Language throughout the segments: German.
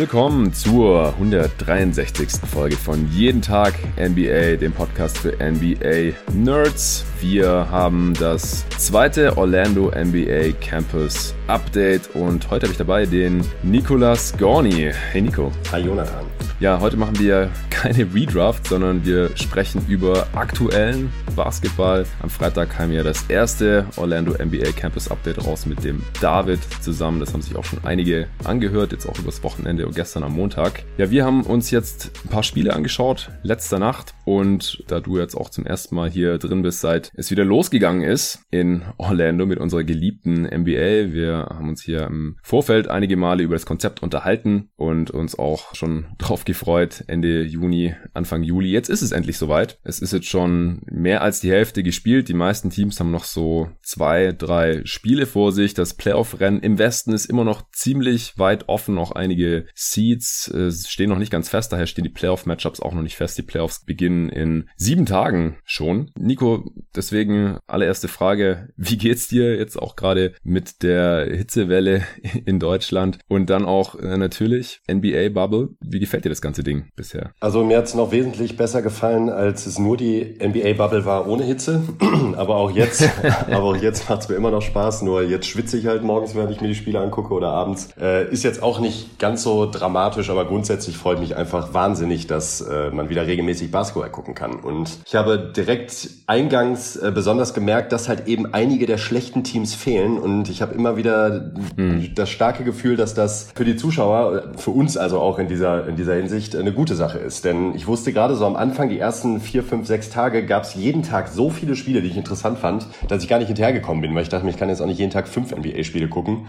willkommen zur 163. Folge von Jeden Tag NBA, dem Podcast für NBA Nerds. Wir haben das zweite Orlando NBA Campus Update und heute habe ich dabei den Nicolas Gorni. Hey Nico. Hi Jonathan. Ja, heute machen wir keine Redraft, sondern wir sprechen über aktuellen Basketball. Am Freitag kam ja das erste Orlando NBA Campus Update raus mit dem David zusammen. Das haben sich auch schon einige angehört, jetzt auch übers Wochenende und gestern am Montag. Ja, wir haben uns jetzt ein paar Spiele angeschaut, letzter Nacht. Und da du jetzt auch zum ersten Mal hier drin bist, seit es wieder losgegangen ist in Orlando mit unserer geliebten NBA. Wir haben uns hier im Vorfeld einige Male über das Konzept unterhalten und uns auch schon drauf gefreut, Ende Juni, Anfang Juli. Jetzt ist es endlich soweit. Es ist jetzt schon mehr als die Hälfte gespielt. Die meisten Teams haben noch so zwei, drei Spiele vor sich. Das Playoff-Rennen im Westen ist immer noch ziemlich weit offen. Noch einige Seeds äh, stehen noch nicht ganz fest. Daher stehen die Playoff-Matchups auch noch nicht fest. Die Playoffs beginnen in sieben Tagen schon. Nico, deswegen allererste Frage. Wie geht's dir jetzt auch gerade mit der Hitzewelle in Deutschland? Und dann auch äh, natürlich NBA-Bubble. Wie gefällt dir das ganze Ding bisher? Also mir hat es noch wesentlich besser gefallen, als es nur die NBA-Bubble war ohne Hitze. aber auch jetzt, aber auch jetzt macht es mir immer noch Spaß. Nur jetzt schwitze ich halt morgens, wenn ich mir die Spiele angucke oder abends. Äh, ist jetzt auch nicht ganz so dramatisch, aber grundsätzlich freut mich einfach wahnsinnig, dass äh, man wieder regelmäßig Basketball gucken kann. Und ich habe direkt eingangs äh, besonders gemerkt, dass halt eben einige der schlechten Teams fehlen. Und ich habe immer wieder hm. das starke Gefühl, dass das für die Zuschauer, für uns also auch in dieser, in dieser Hinsicht, Hinsicht eine gute Sache ist. Denn ich wusste gerade so am Anfang, die ersten vier, fünf, sechs Tage, gab es jeden Tag so viele Spiele, die ich interessant fand, dass ich gar nicht hinterhergekommen bin, weil ich dachte, ich kann jetzt auch nicht jeden Tag fünf NBA-Spiele gucken.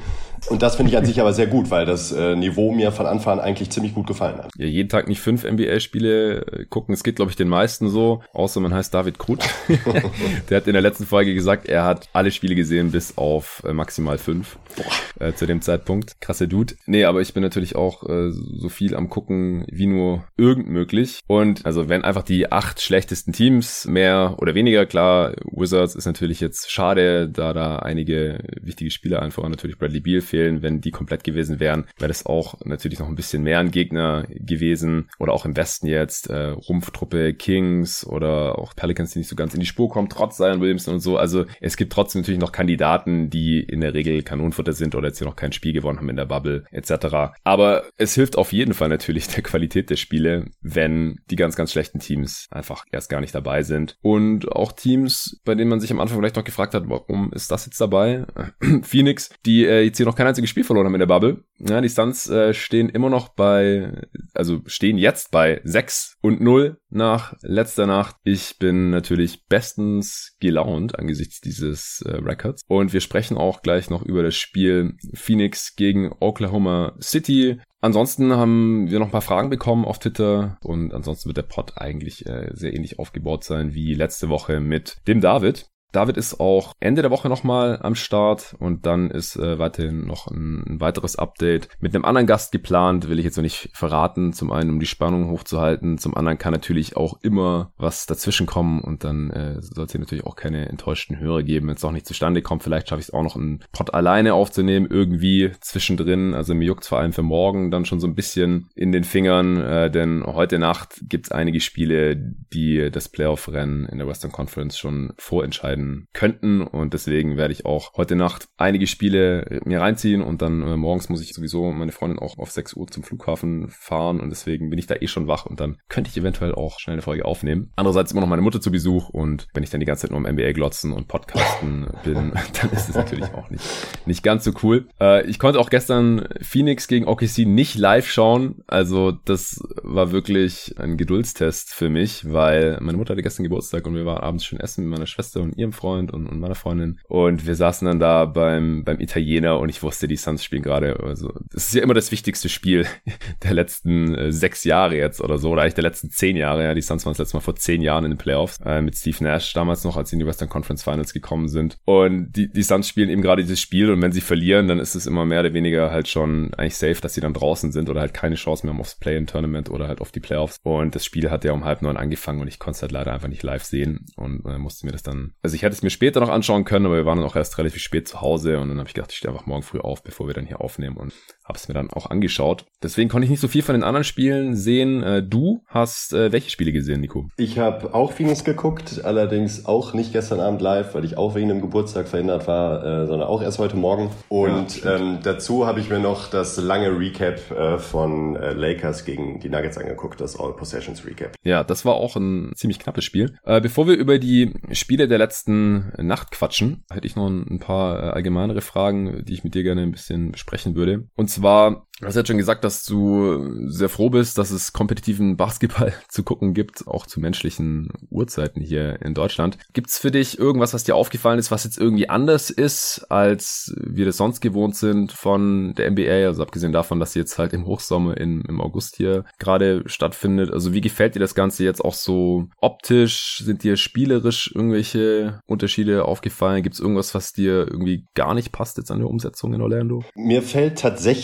Und das finde ich an sich aber sehr gut, weil das äh, Niveau mir von Anfang an eigentlich ziemlich gut gefallen hat. Ja, jeden Tag nicht fünf NBA-Spiele äh, gucken. Es geht, glaube ich, den meisten so, außer man heißt David Krut. der hat in der letzten Folge gesagt, er hat alle Spiele gesehen bis auf äh, maximal fünf äh, zu dem Zeitpunkt. Krasse Dude. Nee, aber ich bin natürlich auch äh, so viel am gucken, wie nur irgend möglich. Und also wenn einfach die acht schlechtesten Teams mehr oder weniger, klar, Wizards ist natürlich jetzt schade, da da einige wichtige Spieler einfach natürlich Bradley Beal fehlen. Wenn die komplett gewesen wären, wäre das auch natürlich noch ein bisschen mehr ein Gegner gewesen. Oder auch im Westen jetzt äh, Rumpftruppe Kings oder auch Pelicans, die nicht so ganz in die Spur kommen, trotz Zion Williamson und so. Also es gibt trotzdem natürlich noch Kandidaten, die in der Regel Kanonenfutter sind oder jetzt hier noch kein Spiel gewonnen haben in der Bubble etc. Aber es hilft auf jeden Fall natürlich der Qualität der Spiele, wenn die ganz, ganz schlechten Teams einfach erst gar nicht dabei sind. Und auch Teams, bei denen man sich am Anfang vielleicht noch gefragt hat, warum ist das jetzt dabei? Phoenix, die äh, jetzt hier noch kein einziges Spiel verloren haben in der Bubble. Ja, die Suns äh, stehen immer noch bei, also stehen jetzt bei 6 und 0 nach letzter Nacht. Ich bin natürlich bestens gelaunt angesichts dieses äh, Records. Und wir sprechen auch gleich noch über das Spiel Phoenix gegen Oklahoma City. Ansonsten haben wir noch ein paar Fragen bekommen auf Twitter und ansonsten wird der Pod eigentlich äh, sehr ähnlich aufgebaut sein wie letzte Woche mit dem David. David ist auch Ende der Woche nochmal am Start und dann ist äh, weiterhin noch ein, ein, weiteres Update mit einem anderen Gast geplant, will ich jetzt noch nicht verraten. Zum einen, um die Spannung hochzuhalten, zum anderen kann natürlich auch immer was dazwischen kommen und dann äh, sollte natürlich auch keine enttäuschten Hörer geben, wenn es auch nicht zustande kommt. Vielleicht schaffe ich es auch noch einen Pod alleine aufzunehmen, irgendwie zwischendrin. Also mir juckt vor allem für morgen dann schon so ein bisschen in den Fingern, äh, denn heute Nacht gibt es einige Spiele, die das Playoff-Rennen in der Western Conference schon vorentscheiden werden könnten. Und deswegen werde ich auch heute Nacht einige Spiele mir reinziehen und dann äh, morgens muss ich sowieso meine Freundin auch auf 6 Uhr zum Flughafen fahren und deswegen bin ich da eh schon wach und dann könnte ich eventuell auch schnell eine Folge aufnehmen. Andererseits immer noch meine Mutter zu Besuch und wenn ich dann die ganze Zeit nur am NBA glotzen und podcasten bin, dann ist es natürlich auch nicht, nicht ganz so cool. Äh, ich konnte auch gestern Phoenix gegen OKC nicht live schauen, also das war wirklich ein Geduldstest für mich, weil meine Mutter hatte gestern Geburtstag und wir waren abends schon essen mit meiner Schwester und ihrem meinem Freund und, und meiner Freundin. Und wir saßen dann da beim, beim Italiener und ich wusste, die Suns spielen gerade. Also, das ist ja immer das wichtigste Spiel der letzten äh, sechs Jahre jetzt oder so, oder eigentlich der letzten zehn Jahre. Ja, die Suns waren das letzte Mal vor zehn Jahren in den Playoffs äh, mit Steve Nash damals noch, als sie in die Western Conference Finals gekommen sind. Und die, die Suns spielen eben gerade dieses Spiel und wenn sie verlieren, dann ist es immer mehr oder weniger halt schon eigentlich safe, dass sie dann draußen sind oder halt keine Chance mehr haben aufs Play-in-Tournament oder halt auf die Playoffs. Und das Spiel hat ja um halb neun angefangen und ich konnte es halt leider einfach nicht live sehen und äh, musste mir das dann, also ich hätte es mir später noch anschauen können, aber wir waren dann auch erst relativ spät zu Hause und dann habe ich gedacht, ich stehe einfach morgen früh auf, bevor wir dann hier aufnehmen und hab's mir dann auch angeschaut. Deswegen konnte ich nicht so viel von den anderen Spielen sehen. Äh, du hast äh, welche Spiele gesehen, Nico? Ich habe auch Phoenix geguckt, allerdings auch nicht gestern Abend live, weil ich auch wegen dem Geburtstag verhindert war, äh, sondern auch erst heute Morgen. Und ja, ähm, dazu habe ich mir noch das lange Recap äh, von äh, Lakers gegen die Nuggets angeguckt, das All Possessions Recap. Ja, das war auch ein ziemlich knappes Spiel. Äh, bevor wir über die Spiele der letzten Nacht quatschen, hätte ich noch ein paar äh, allgemeinere Fragen, die ich mit dir gerne ein bisschen besprechen würde. Und zwar Du hast jetzt schon gesagt, dass du sehr froh bist, dass es kompetitiven Basketball zu gucken gibt, auch zu menschlichen Uhrzeiten hier in Deutschland. Gibt's für dich irgendwas, was dir aufgefallen ist, was jetzt irgendwie anders ist, als wir das sonst gewohnt sind von der NBA? Also abgesehen davon, dass sie jetzt halt im Hochsommer in, im August hier gerade stattfindet. Also wie gefällt dir das Ganze jetzt auch so optisch? Sind dir spielerisch irgendwelche Unterschiede aufgefallen? Gibt's irgendwas, was dir irgendwie gar nicht passt jetzt an der Umsetzung in Orlando? Mir fällt tatsächlich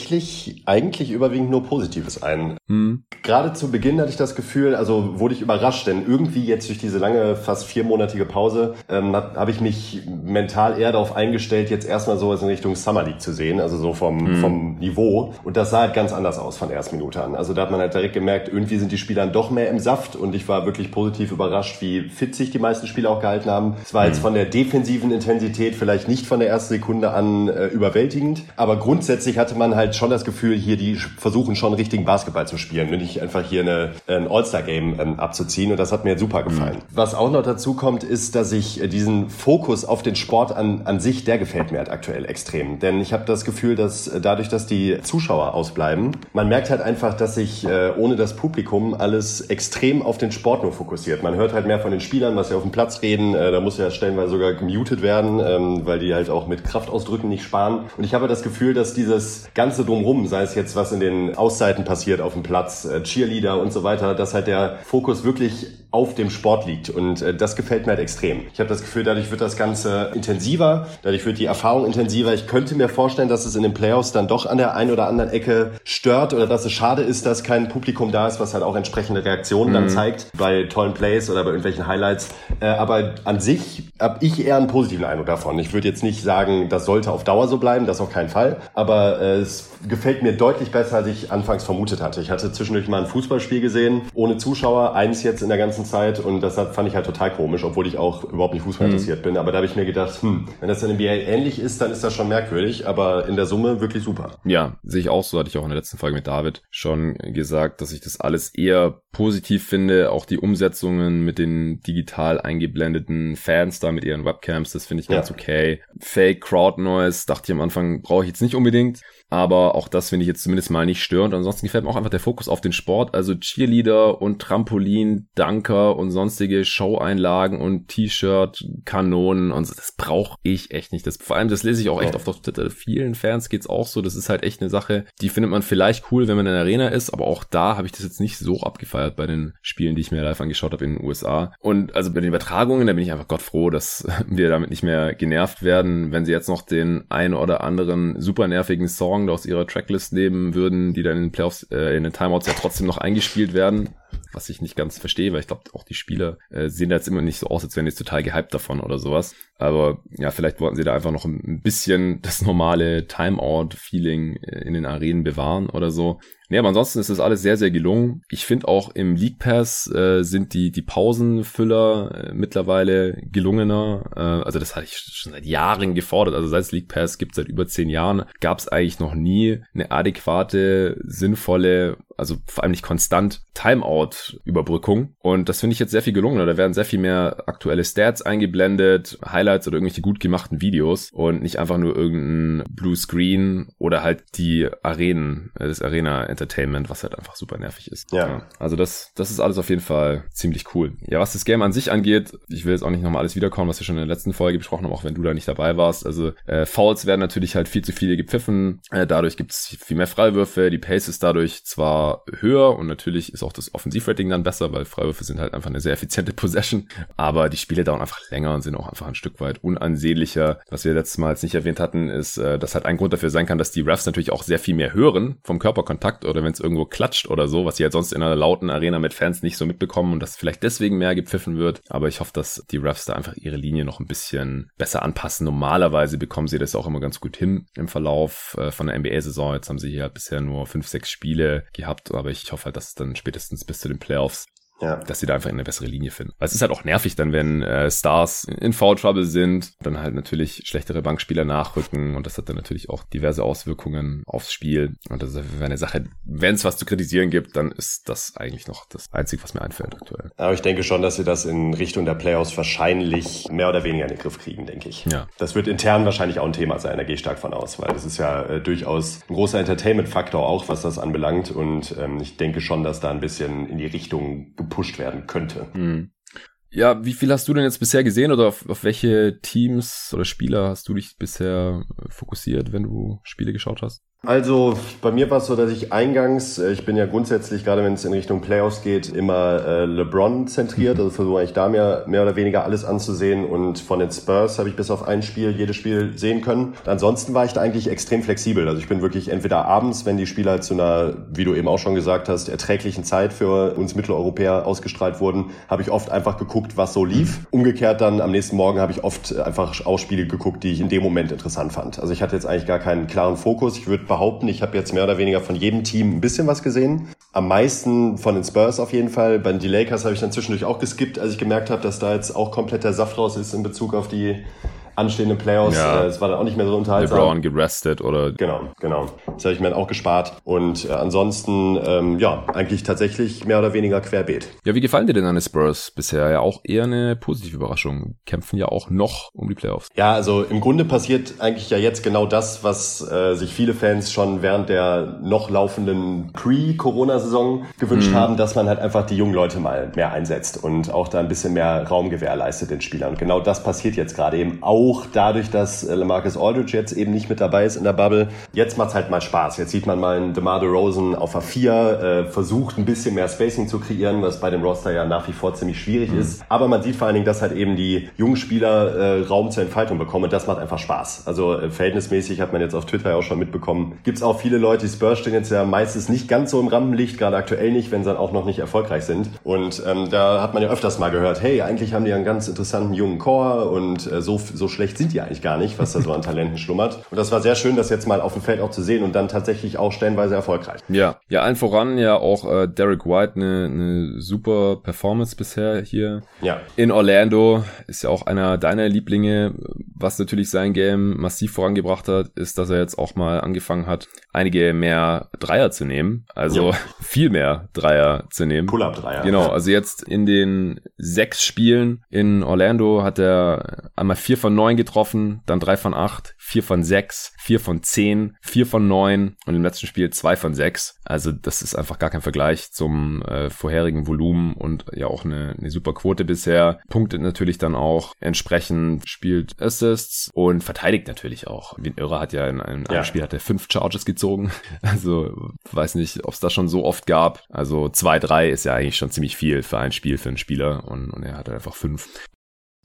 eigentlich überwiegend nur Positives ein. Hm. Gerade zu Beginn hatte ich das Gefühl, also wurde ich überrascht, denn irgendwie jetzt durch diese lange, fast viermonatige Pause ähm, habe hab ich mich mental eher darauf eingestellt, jetzt erstmal so in Richtung Summer League zu sehen, also so vom, hm. vom Niveau. Und das sah halt ganz anders aus von der ersten Minute an. Also da hat man halt direkt gemerkt, irgendwie sind die Spieler doch mehr im Saft und ich war wirklich positiv überrascht, wie fit sich die meisten Spieler auch gehalten haben. Es war hm. jetzt von der defensiven Intensität vielleicht nicht von der ersten Sekunde an äh, überwältigend, aber grundsätzlich hatte man halt schon das Gefühl, hier, die versuchen schon richtigen Basketball zu spielen, nicht einfach hier eine, ein All-Star-Game ähm, abzuziehen. Und das hat mir super gefallen. Mhm. Was auch noch dazu kommt, ist, dass ich äh, diesen Fokus auf den Sport an, an sich, der gefällt mir halt aktuell extrem. Denn ich habe das Gefühl, dass äh, dadurch, dass die Zuschauer ausbleiben, man merkt halt einfach, dass sich äh, ohne das Publikum alles extrem auf den Sport nur fokussiert. Man hört halt mehr von den Spielern, was sie auf dem Platz reden. Äh, da muss ja stellenweise sogar gemutet werden, ähm, weil die halt auch mit Kraftausdrücken nicht sparen. Und ich habe das Gefühl, dass dieses ganze Drumrum, sei es jetzt was in den Auszeiten passiert auf dem Platz, äh, Cheerleader und so weiter, dass halt der Fokus wirklich auf dem Sport liegt. Und äh, das gefällt mir halt extrem. Ich habe das Gefühl, dadurch wird das Ganze intensiver, dadurch wird die Erfahrung intensiver. Ich könnte mir vorstellen, dass es in den Playoffs dann doch an der einen oder anderen Ecke stört oder dass es schade ist, dass kein Publikum da ist, was halt auch entsprechende Reaktionen mhm. dann zeigt bei tollen Plays oder bei irgendwelchen Highlights. Äh, aber an sich habe ich eher einen positiven Eindruck davon. Ich würde jetzt nicht sagen, das sollte auf Dauer so bleiben, das auf keinen Fall. Aber äh, es gefällt mir deutlich besser, als ich anfangs vermutet hatte. Ich hatte zwischendurch mal ein Fußballspiel gesehen, ohne Zuschauer, eins jetzt in der ganzen Zeit und das fand ich halt total komisch, obwohl ich auch überhaupt nicht Fußball mhm. interessiert bin. Aber da habe ich mir gedacht, hm, wenn das in NBA ähnlich ist, dann ist das schon merkwürdig, aber in der Summe wirklich super. Ja, sehe ich auch so, hatte ich auch in der letzten Folge mit David schon gesagt, dass ich das alles eher positiv finde. Auch die Umsetzungen mit den digital eingeblendeten Fans da mit ihren Webcams, das finde ich ganz ja. okay. Fake Crowd Noise, dachte ich am Anfang, brauche ich jetzt nicht unbedingt. Aber auch das finde ich jetzt zumindest mal nicht störend. Ansonsten gefällt mir auch einfach der Fokus auf den Sport. Also Cheerleader und Trampolin, Danker und sonstige Show-Einlagen und T-Shirt, Kanonen und so. Das brauche ich echt nicht. Das, vor allem, das lese ich auch echt oft auf Twitter. Vielen Fans geht's auch so. Das ist halt echt eine Sache, die findet man vielleicht cool, wenn man in der Arena ist. Aber auch da habe ich das jetzt nicht so abgefeiert bei den Spielen, die ich mir live angeschaut habe in den USA. Und also bei den Übertragungen, da bin ich einfach Gott froh, dass wir damit nicht mehr genervt werden. Wenn sie jetzt noch den ein oder anderen super nervigen Song Song aus ihrer Tracklist nehmen würden, die dann in den Playoffs, äh, in den Timeouts ja trotzdem noch eingespielt werden was ich nicht ganz verstehe, weil ich glaube, auch die Spieler äh, sehen da jetzt immer nicht so aus, als wären die total gehypt davon oder sowas. Aber ja, vielleicht wollten sie da einfach noch ein bisschen das normale Timeout-Feeling äh, in den Arenen bewahren oder so. Nee, aber ansonsten ist das alles sehr, sehr gelungen. Ich finde auch im League Pass äh, sind die, die Pausenfüller äh, mittlerweile gelungener. Äh, also das hatte ich schon seit Jahren gefordert. Also seit League Pass gibt, seit über zehn Jahren, gab es eigentlich noch nie eine adäquate, sinnvolle, also vor allem nicht konstant Timeout-Überbrückung. Und das finde ich jetzt sehr viel gelungen. Da werden sehr viel mehr aktuelle Stats eingeblendet, Highlights oder irgendwelche gut gemachten Videos und nicht einfach nur irgendein Blue Screen oder halt die Arenen, äh, das Arena Entertainment, was halt einfach super nervig ist. Ja. ja. Also das, das ist alles auf jeden Fall ziemlich cool. Ja, was das Game an sich angeht, ich will jetzt auch nicht nochmal alles wiederkommen, was wir schon in der letzten Folge besprochen haben, auch wenn du da nicht dabei warst. Also äh, Fouls werden natürlich halt viel zu viele gepfiffen. Äh, dadurch gibt es viel mehr Freiwürfe. Die Pace ist dadurch zwar höher und natürlich ist auch das Offensivrating dann besser, weil Freiwürfe sind halt einfach eine sehr effiziente Possession. Aber die Spiele dauern einfach länger und sind auch einfach ein Stück weit unansehnlicher. Was wir letztes Mal jetzt nicht erwähnt hatten, ist, äh, dass halt ein Grund dafür sein kann, dass die Refs natürlich auch sehr viel mehr hören vom Körperkontakt oder wenn es irgendwo klatscht oder so, was sie halt sonst in einer lauten Arena mit Fans nicht so mitbekommen und das vielleicht deswegen mehr gepfiffen wird. Aber ich hoffe, dass die Refs da einfach ihre Linie noch ein bisschen besser anpassen. Normalerweise bekommen sie das auch immer ganz gut hin im Verlauf äh, von der NBA-Saison. Jetzt haben sie hier bisher nur fünf, sechs Spiele gehabt, aber ich hoffe halt, dass es dann spätestens bis zu den Playoffs ja. Dass sie da einfach eine bessere Linie finden. Weil es ist halt auch nervig dann, wenn äh, Stars in Foul Trouble sind, dann halt natürlich schlechtere Bankspieler nachrücken und das hat dann natürlich auch diverse Auswirkungen aufs Spiel. Und das ist eine Sache, wenn es was zu kritisieren gibt, dann ist das eigentlich noch das Einzige, was mir einfällt aktuell. Aber ich denke schon, dass sie das in Richtung der Playoffs wahrscheinlich mehr oder weniger in den Griff kriegen, denke ich. Ja. Das wird intern wahrscheinlich auch ein Thema sein, da gehe ich stark von aus, weil das ist ja äh, durchaus ein großer Entertainment-Faktor auch, was das anbelangt. Und ähm, ich denke schon, dass da ein bisschen in die Richtung gepusht werden könnte. Mhm. Ja, wie viel hast du denn jetzt bisher gesehen oder auf, auf welche Teams oder Spieler hast du dich bisher fokussiert, wenn du Spiele geschaut hast? Also bei mir war es so, dass ich eingangs, äh, ich bin ja grundsätzlich, gerade wenn es in Richtung Playoffs geht, immer äh, LeBron zentriert, also versuche ich da mehr, mehr oder weniger alles anzusehen und von den Spurs habe ich bis auf ein Spiel jedes Spiel sehen können. Ansonsten war ich da eigentlich extrem flexibel, also ich bin wirklich entweder abends, wenn die Spiele halt zu einer, wie du eben auch schon gesagt hast, erträglichen Zeit für uns Mitteleuropäer ausgestrahlt wurden, habe ich oft einfach geguckt, was so lief. Umgekehrt dann am nächsten Morgen habe ich oft einfach auch Spiele geguckt, die ich in dem Moment interessant fand. Also ich hatte jetzt eigentlich gar keinen klaren Fokus. Ich würde behaupten, ich habe jetzt mehr oder weniger von jedem Team ein bisschen was gesehen. Am meisten von den Spurs auf jeden Fall. Bei den Lakers habe ich dann zwischendurch auch geskippt, als ich gemerkt habe, dass da jetzt auch komplett der Saft raus ist in Bezug auf die anstehenden Playoffs. Ja. Äh, es war dann auch nicht mehr so unterhaltsam. LeBron gerestet oder. Genau, genau. Das habe ich mir dann auch gespart. Und äh, ansonsten, ähm, ja, eigentlich tatsächlich mehr oder weniger querbeet. Ja, wie gefallen dir denn deine Spurs bisher? Ja, auch eher eine positive Überraschung. Kämpfen ja auch noch um die Playoffs. Ja, also im Grunde passiert eigentlich ja jetzt genau das, was äh, sich viele Fans schon während der noch laufenden Pre-Corona-Saison gewünscht mhm. haben, dass man halt einfach die jungen Leute mal mehr einsetzt und auch da ein bisschen mehr Raum gewährleistet den Spielern. Und genau das passiert jetzt gerade eben auch auch dadurch, dass äh, Lamarcus Aldridge jetzt eben nicht mit dabei ist in der Bubble. Jetzt macht's halt mal Spaß. Jetzt sieht man mal einen DeMar DeRozan auf A4, äh, versucht ein bisschen mehr Spacing zu kreieren, was bei dem Roster ja nach wie vor ziemlich schwierig mhm. ist. Aber man sieht vor allen Dingen, dass halt eben die jungen Spieler äh, Raum zur Entfaltung bekommen und das macht einfach Spaß. Also äh, verhältnismäßig hat man jetzt auf Twitter ja auch schon mitbekommen. Gibt's auch viele Leute, die Spurs stehen jetzt ja meistens nicht ganz so im Rampenlicht, gerade aktuell nicht, wenn sie dann auch noch nicht erfolgreich sind. Und ähm, da hat man ja öfters mal gehört, hey, eigentlich haben die einen ganz interessanten jungen Core und äh, so, so schlecht sind die eigentlich gar nicht, was da so an Talenten schlummert. Und das war sehr schön, das jetzt mal auf dem Feld auch zu sehen und dann tatsächlich auch stellenweise erfolgreich. Ja, ja, allen voran ja auch äh, Derek White eine, eine super Performance bisher hier. Ja. In Orlando ist ja auch einer deiner Lieblinge, was natürlich sein Game massiv vorangebracht hat, ist, dass er jetzt auch mal angefangen hat, einige mehr Dreier zu nehmen. Also ja. viel mehr Dreier zu nehmen. Pull-up-Dreier. Genau, also jetzt in den sechs Spielen in Orlando hat er einmal vier von neun getroffen, dann drei von acht, vier von sechs, vier von zehn, vier von neun und im letzten Spiel zwei von sechs. Also das ist einfach gar kein Vergleich zum äh, vorherigen Volumen und ja auch eine, eine super Quote bisher. Punktet natürlich dann auch entsprechend, spielt Assists und verteidigt natürlich auch. Wie ein Irrer hat ja in einem, ja. Spiel hat er fünf Charges gezogen. Also weiß nicht, ob es das schon so oft gab. Also zwei, drei ist ja eigentlich schon ziemlich viel für ein Spiel für einen Spieler und, und er hat einfach fünf.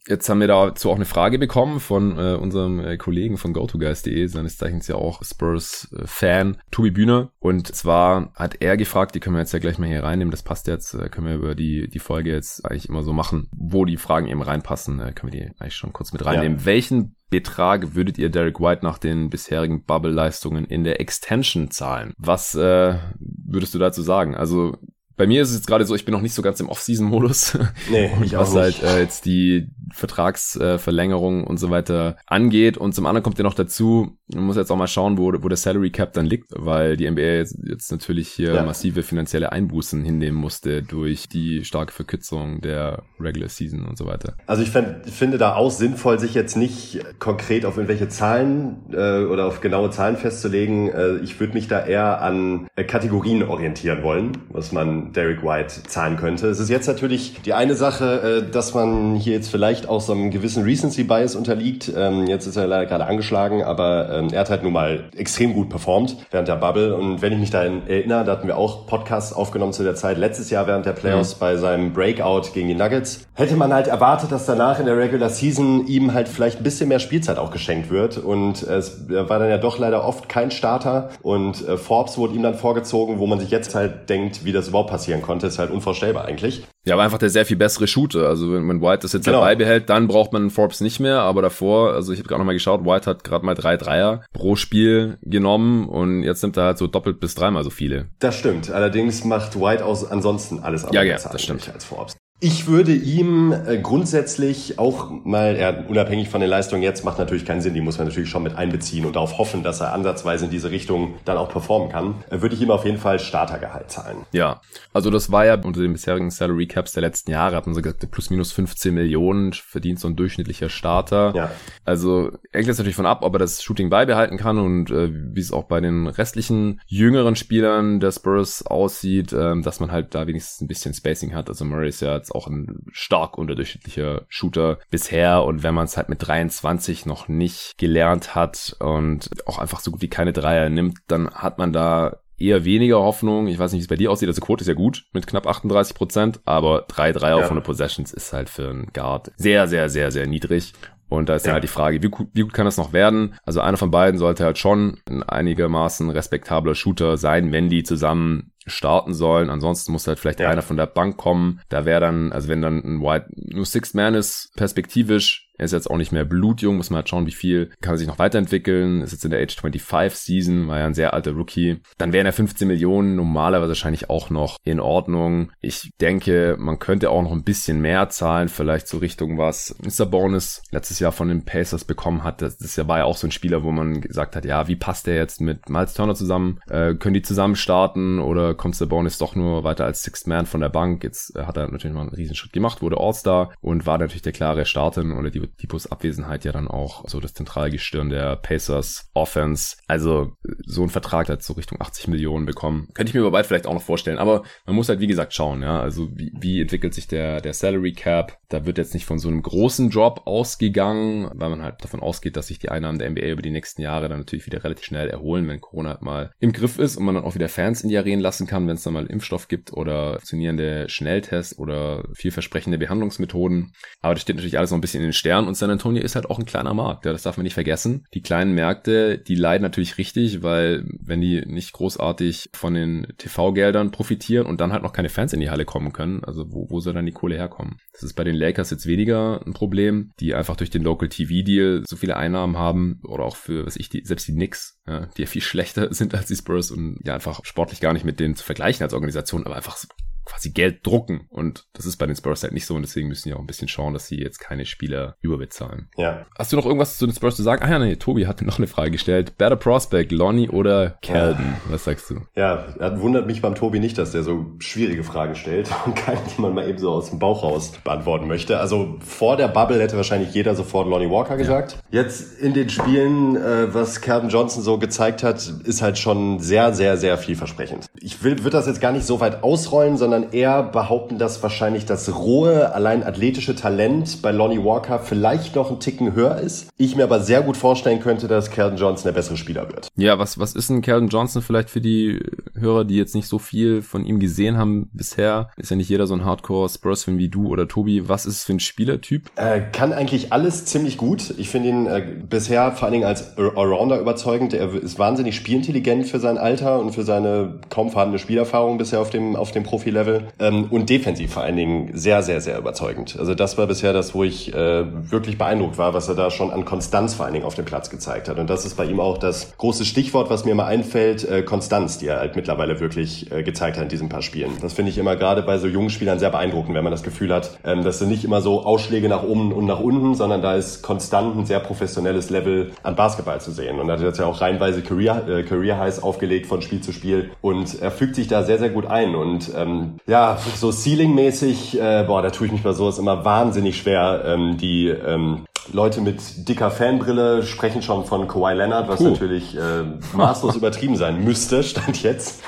Jetzt haben wir dazu auch eine Frage bekommen von äh, unserem äh, Kollegen von GoToGuys.de, seines Zeichens ja auch Spurs-Fan, Tobi Bühner. Und zwar hat er gefragt, die können wir jetzt ja gleich mal hier reinnehmen, das passt jetzt, äh, können wir über die, die Folge jetzt eigentlich immer so machen, wo die Fragen eben reinpassen, äh, können wir die eigentlich schon kurz mit reinnehmen. Ja. Welchen Betrag würdet ihr Derek White nach den bisherigen Bubble-Leistungen in der Extension zahlen? Was äh, würdest du dazu sagen? Also bei mir ist es jetzt gerade so, ich bin noch nicht so ganz im Off-Season-Modus. Nee, ich was auch nicht. halt äh, jetzt die Vertragsverlängerung äh, und so weiter angeht. Und zum anderen kommt ja noch dazu, man muss jetzt auch mal schauen, wo, wo der Salary Cap dann liegt, weil die NBA jetzt, jetzt natürlich hier ja. massive finanzielle Einbußen hinnehmen musste durch die starke Verkürzung der Regular Season und so weiter. Also ich find, finde da auch sinnvoll, sich jetzt nicht konkret auf irgendwelche Zahlen äh, oder auf genaue Zahlen festzulegen. Äh, ich würde mich da eher an äh, Kategorien orientieren wollen, was man Derek White zahlen könnte. Es ist jetzt natürlich die eine Sache, äh, dass man hier jetzt vielleicht auch so einem gewissen Recency-Bias unterliegt. Ähm, jetzt ist er leider gerade angeschlagen, aber ähm, er hat halt nun mal extrem gut performt während der Bubble. Und wenn ich mich da erinnere, da hatten wir auch Podcasts aufgenommen zu der Zeit, letztes Jahr während der Playoffs mhm. bei seinem Breakout gegen die Nuggets. Hätte man halt erwartet, dass danach in der Regular Season ihm halt vielleicht ein bisschen mehr Spielzeit auch geschenkt wird. Und es war dann ja doch leider oft kein Starter. Und äh, Forbes wurde ihm dann vorgezogen, wo man sich jetzt halt denkt, wie das überhaupt passieren konnte, ist halt unvorstellbar eigentlich. Ja, aber einfach der sehr viel bessere Shooter. Also wenn, wenn White das jetzt genau. dabei behält, dann braucht man Forbes nicht mehr. Aber davor, also ich habe gerade nochmal geschaut, White hat gerade mal drei Dreier pro Spiel genommen und jetzt nimmt er halt so doppelt bis dreimal so viele. Das stimmt. Allerdings macht White aus ansonsten alles andere ja, ja, das stimmt. als Forbes. Ich würde ihm äh, grundsätzlich auch mal, ja, unabhängig von den Leistungen jetzt, macht natürlich keinen Sinn, die muss man natürlich schon mit einbeziehen und darauf hoffen, dass er ansatzweise in diese Richtung dann auch performen kann, äh, würde ich ihm auf jeden Fall Startergehalt zahlen. Ja, also das war ja unter den bisherigen Salary Caps der letzten Jahre, hat man so gesagt, plus minus 15 Millionen verdient so ein durchschnittlicher Starter. Ja. Also hängt jetzt natürlich von ab, ob er das Shooting beibehalten kann und äh, wie es auch bei den restlichen jüngeren Spielern der Spurs aussieht, äh, dass man halt da wenigstens ein bisschen Spacing hat. Also Murray ist ja jetzt auch ein stark unterdurchschnittlicher Shooter bisher. Und wenn man es halt mit 23 noch nicht gelernt hat und auch einfach so gut wie keine Dreier nimmt, dann hat man da eher weniger Hoffnung. Ich weiß nicht, wie es bei dir aussieht. Also Quote ist ja gut mit knapp 38 Prozent, aber drei Dreier ja. von der Possessions ist halt für einen Guard sehr, sehr, sehr, sehr niedrig. Und da ist ja. dann halt die Frage, wie gut, wie gut kann das noch werden? Also einer von beiden sollte halt schon ein einigermaßen respektabler Shooter sein, wenn die zusammen starten sollen. Ansonsten muss halt vielleicht ja. einer von der Bank kommen. Da wäre dann, also wenn dann ein White nur Sixth Man ist, perspektivisch er ist jetzt auch nicht mehr blutjung, muss man halt schauen, wie viel kann er sich noch weiterentwickeln. Ist jetzt in der Age 25 Season, war ja ein sehr alter Rookie. Dann wären er 15 Millionen normalerweise wahrscheinlich auch noch in Ordnung. Ich denke, man könnte auch noch ein bisschen mehr zahlen, vielleicht so Richtung was Mr. Bonus letztes Jahr von den Pacers bekommen hat. Das, das war ja auch so ein Spieler, wo man gesagt hat, ja, wie passt der jetzt mit Miles Turner zusammen? Äh, können die zusammen starten oder kommt Mr. Bonus doch nur weiter als Sixth Man von der Bank? Jetzt äh, hat er natürlich noch einen Riesenschritt gemacht, wurde All-Star und war natürlich der klare Starter oder die Tipos Abwesenheit ja dann auch so das Zentralgestirn der Pacers Offense. Also so ein Vertrag hat so Richtung 80 Millionen bekommen. Könnte ich mir aber bald vielleicht auch noch vorstellen. Aber man muss halt wie gesagt schauen, ja. Also wie, wie entwickelt sich der, der Salary Cap? Da wird jetzt nicht von so einem großen Drop ausgegangen, weil man halt davon ausgeht, dass sich die Einnahmen der NBA über die nächsten Jahre dann natürlich wieder relativ schnell erholen, wenn Corona halt mal im Griff ist und man dann auch wieder Fans in die Arenen lassen kann, wenn es dann mal Impfstoff gibt oder funktionierende Schnelltests oder vielversprechende Behandlungsmethoden. Aber das steht natürlich alles noch ein bisschen in den Sternen und San Antonio ist halt auch ein kleiner Markt, ja, das darf man nicht vergessen. Die kleinen Märkte, die leiden natürlich richtig, weil wenn die nicht großartig von den TV-Geldern profitieren und dann halt noch keine Fans in die Halle kommen können, also wo, wo soll dann die Kohle herkommen? Das ist bei den Lakers jetzt weniger ein Problem, die einfach durch den Local TV-Deal so viele Einnahmen haben oder auch für, was ich, die, selbst die Knicks, ja, die ja viel schlechter sind als die Spurs und ja einfach sportlich gar nicht mit denen zu vergleichen als Organisation, aber einfach quasi Geld drucken. Und das ist bei den Spurs halt nicht so und deswegen müssen die auch ein bisschen schauen, dass sie jetzt keine Spieler überbezahlen. Ja. Hast du noch irgendwas zu den Spurs zu sagen? Ah ja, nee, Tobi hat noch eine Frage gestellt. Better Prospect, Lonnie oder Calden? Ja. Was sagst du? Ja, wundert mich beim Tobi nicht, dass der so schwierige Fragen stellt und keinen, die man mal eben so aus dem Bauch raus beantworten möchte. Also vor der Bubble hätte wahrscheinlich jeder sofort Lonnie Walker gesagt. Ja. Jetzt in den Spielen, äh, was Calvin Johnson so gezeigt hat, ist halt schon sehr, sehr, sehr vielversprechend. Ich will, würde das jetzt gar nicht so weit ausrollen, sondern sondern eher behaupten, dass wahrscheinlich das rohe, allein athletische Talent bei Lonnie Walker vielleicht noch einen Ticken höher ist. Ich mir aber sehr gut vorstellen könnte, dass Calvin Johnson der bessere Spieler wird. Ja, was, was ist denn Calvin Johnson vielleicht für die Hörer, die jetzt nicht so viel von ihm gesehen haben bisher? Ist ja nicht jeder so ein Hardcore-Spurs-Fan wie du oder Tobi. Was ist es für ein Spielertyp? Äh, kann eigentlich alles ziemlich gut. Ich finde ihn äh, bisher vor allen Dingen als Allrounder überzeugend. Er ist wahnsinnig spielintelligent für sein Alter und für seine kaum vorhandene Spielerfahrung bisher auf dem, auf dem Profi-Level. Level ähm, und defensiv vor allen Dingen sehr, sehr, sehr überzeugend. Also das war bisher das, wo ich äh, wirklich beeindruckt war, was er da schon an Konstanz vor allen Dingen auf dem Platz gezeigt hat. Und das ist bei ihm auch das große Stichwort, was mir mal einfällt, äh, Konstanz, die er halt mittlerweile wirklich äh, gezeigt hat in diesen paar Spielen. Das finde ich immer gerade bei so jungen Spielern sehr beeindruckend, wenn man das Gefühl hat, ähm, dass sind nicht immer so Ausschläge nach oben und nach unten, sondern da ist konstant ein sehr professionelles Level an Basketball zu sehen. Und er hat jetzt ja auch reihenweise Career, äh, Career Highs aufgelegt von Spiel zu Spiel und er fügt sich da sehr, sehr gut ein. Und ähm, ja, so Ceiling-mäßig, äh, boah, da tue ich mich bei sowas immer wahnsinnig schwer. Ähm, die ähm, Leute mit dicker Fanbrille sprechen schon von Kawhi Leonard, was Puh. natürlich äh, maßlos übertrieben sein müsste, stand jetzt.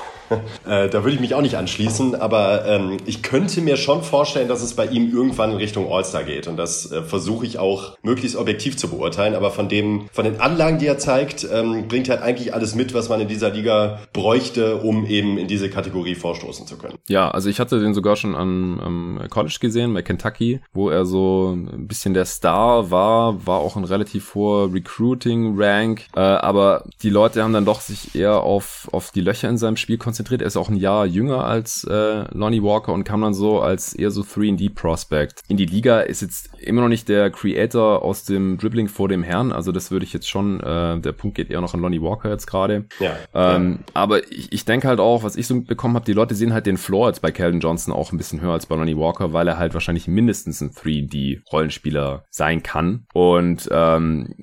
äh, da würde ich mich auch nicht anschließen, aber ähm, ich könnte mir schon vorstellen, dass es bei ihm irgendwann in Richtung All-Star geht und das äh, versuche ich auch möglichst objektiv zu beurteilen, aber von dem, von den Anlagen, die er zeigt, ähm, bringt halt eigentlich alles mit, was man in dieser Liga bräuchte, um eben in diese Kategorie vorstoßen zu können. Ja, also ich hatte den sogar schon am, am College gesehen, bei Kentucky, wo er so ein bisschen der Star war, war auch ein relativ hoher Recruiting-Rank, äh, aber die Leute haben dann doch sich eher auf, auf die Löcher in seinem Spiel konzentriert. Er ist auch ein Jahr jünger als äh, Lonnie Walker und kam dann so als eher so 3D-Prospect. In die Liga ist jetzt immer noch nicht der Creator aus dem Dribbling vor dem Herrn, also das würde ich jetzt schon, äh, der Punkt geht eher noch an Lonnie Walker jetzt gerade. Ja, ähm, ja. Aber ich, ich denke halt auch, was ich so mitbekommen habe, die Leute sehen halt den Floor jetzt bei Calvin Johnson auch ein bisschen höher als bei Lonnie Walker, weil er halt wahrscheinlich mindestens ein 3D-Rollenspieler sein kann. Und, ähm,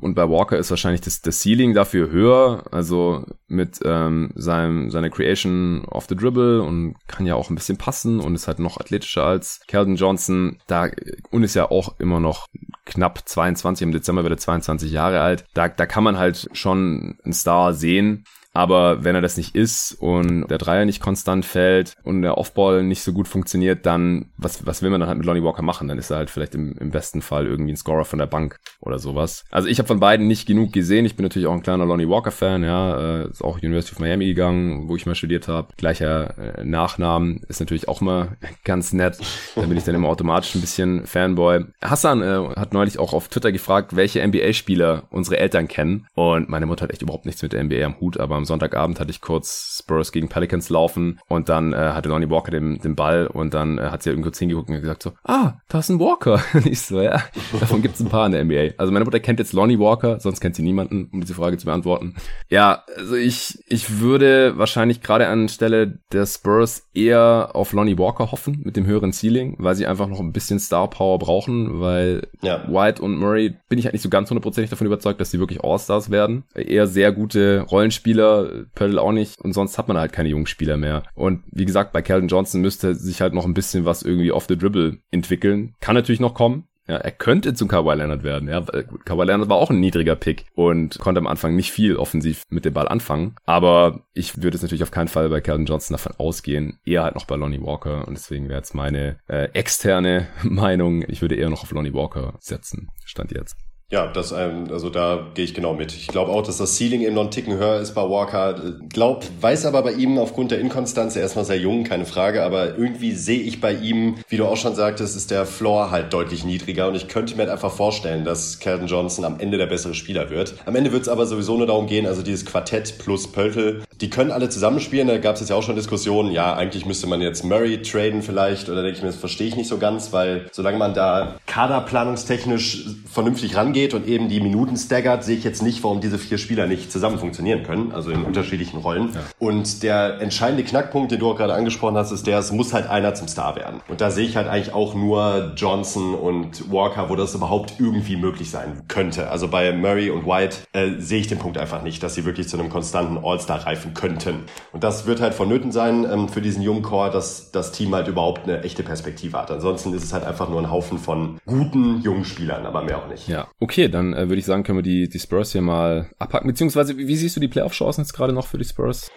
und bei Walker ist wahrscheinlich das, das Ceiling dafür höher, also mit ähm, seinem, seiner Creation of the Dribble und kann ja auch ein bisschen passen und ist halt noch athletischer als Calvin Johnson. Da und ist ja auch immer noch knapp 22, im Dezember wird er 22 Jahre alt. Da, da kann man halt schon einen Star sehen. Aber wenn er das nicht ist und der Dreier nicht konstant fällt und der Offball nicht so gut funktioniert, dann, was, was will man dann halt mit Lonnie Walker machen? Dann ist er halt vielleicht im, im besten Fall irgendwie ein Scorer von der Bank oder sowas. Also ich habe von beiden nicht genug gesehen. Ich bin natürlich auch ein kleiner Lonnie Walker-Fan, ja. Äh, ist auch University of Miami gegangen, wo ich mal studiert habe. Gleicher äh, Nachnamen ist natürlich auch immer ganz nett. Da bin ich dann immer automatisch ein bisschen Fanboy. Hassan äh, hat neulich auch auf Twitter gefragt, welche NBA-Spieler unsere Eltern kennen. Und meine Mutter hat echt überhaupt nichts mit der NBA am Hut, aber am Sonntagabend hatte ich kurz Spurs gegen Pelicans laufen und dann äh, hatte Lonnie Walker den, den Ball und dann äh, hat sie irgendwo hingeguckt und gesagt so, ah, da ist ein Walker. Und ich so, ja, davon gibt's ein paar in der NBA. Also meine Mutter kennt jetzt Lonnie Walker, sonst kennt sie niemanden, um diese Frage zu beantworten. Ja, also ich, ich würde wahrscheinlich gerade an Stelle der Spurs eher auf Lonnie Walker hoffen mit dem höheren Ceiling, weil sie einfach noch ein bisschen Star Power brauchen, weil ja. White und Murray bin ich halt nicht so ganz hundertprozentig davon überzeugt, dass sie wirklich All-Stars werden. Eher sehr gute Rollenspieler, Spieler, auch nicht und sonst hat man halt keine jungen Spieler mehr. Und wie gesagt, bei Calvin Johnson müsste sich halt noch ein bisschen was irgendwie off the dribble entwickeln. Kann natürlich noch kommen, ja, er könnte zum Kawhi Leonard werden. Ja, Kawhi Leonard war auch ein niedriger Pick und konnte am Anfang nicht viel offensiv mit dem Ball anfangen. Aber ich würde jetzt natürlich auf keinen Fall bei Calvin Johnson davon ausgehen. Eher halt noch bei Lonnie Walker. Und deswegen wäre jetzt meine äh, externe Meinung. Ich würde eher noch auf Lonnie Walker setzen. Stand jetzt. Ja, das, ähm, also da gehe ich genau mit. Ich glaube auch, dass das Ceiling eben noch einen Ticken höher ist bei Walker. Glaub, weiß aber bei ihm aufgrund der Inkonstanz, er ist noch sehr jung, keine Frage, aber irgendwie sehe ich bei ihm, wie du auch schon sagtest, ist der Floor halt deutlich niedriger und ich könnte mir halt einfach vorstellen, dass Calvin Johnson am Ende der bessere Spieler wird. Am Ende wird es aber sowieso nur darum gehen, also dieses Quartett plus Pöltl, die können alle zusammenspielen, da gab es jetzt ja auch schon Diskussionen, ja, eigentlich müsste man jetzt Murray traden vielleicht oder denke ich mir, das verstehe ich nicht so ganz, weil solange man da kaderplanungstechnisch vernünftig rangeht, geht und eben die Minuten staggert, sehe ich jetzt nicht, warum diese vier Spieler nicht zusammen funktionieren können, also in unterschiedlichen Rollen. Ja. Und der entscheidende Knackpunkt, den du auch gerade angesprochen hast, ist der, es muss halt einer zum Star werden. Und da sehe ich halt eigentlich auch nur Johnson und Walker, wo das überhaupt irgendwie möglich sein könnte. Also bei Murray und White äh, sehe ich den Punkt einfach nicht, dass sie wirklich zu einem konstanten All-Star reifen könnten. Und das wird halt vonnöten sein ähm, für diesen jungen Core, dass das Team halt überhaupt eine echte Perspektive hat. Ansonsten ist es halt einfach nur ein Haufen von guten jungen Spielern, aber mehr auch nicht. Ja, Okay, dann äh, würde ich sagen, können wir die, die Spurs hier mal abhacken. Beziehungsweise, wie, wie siehst du die Playoff-Chancen jetzt gerade noch für die Spurs?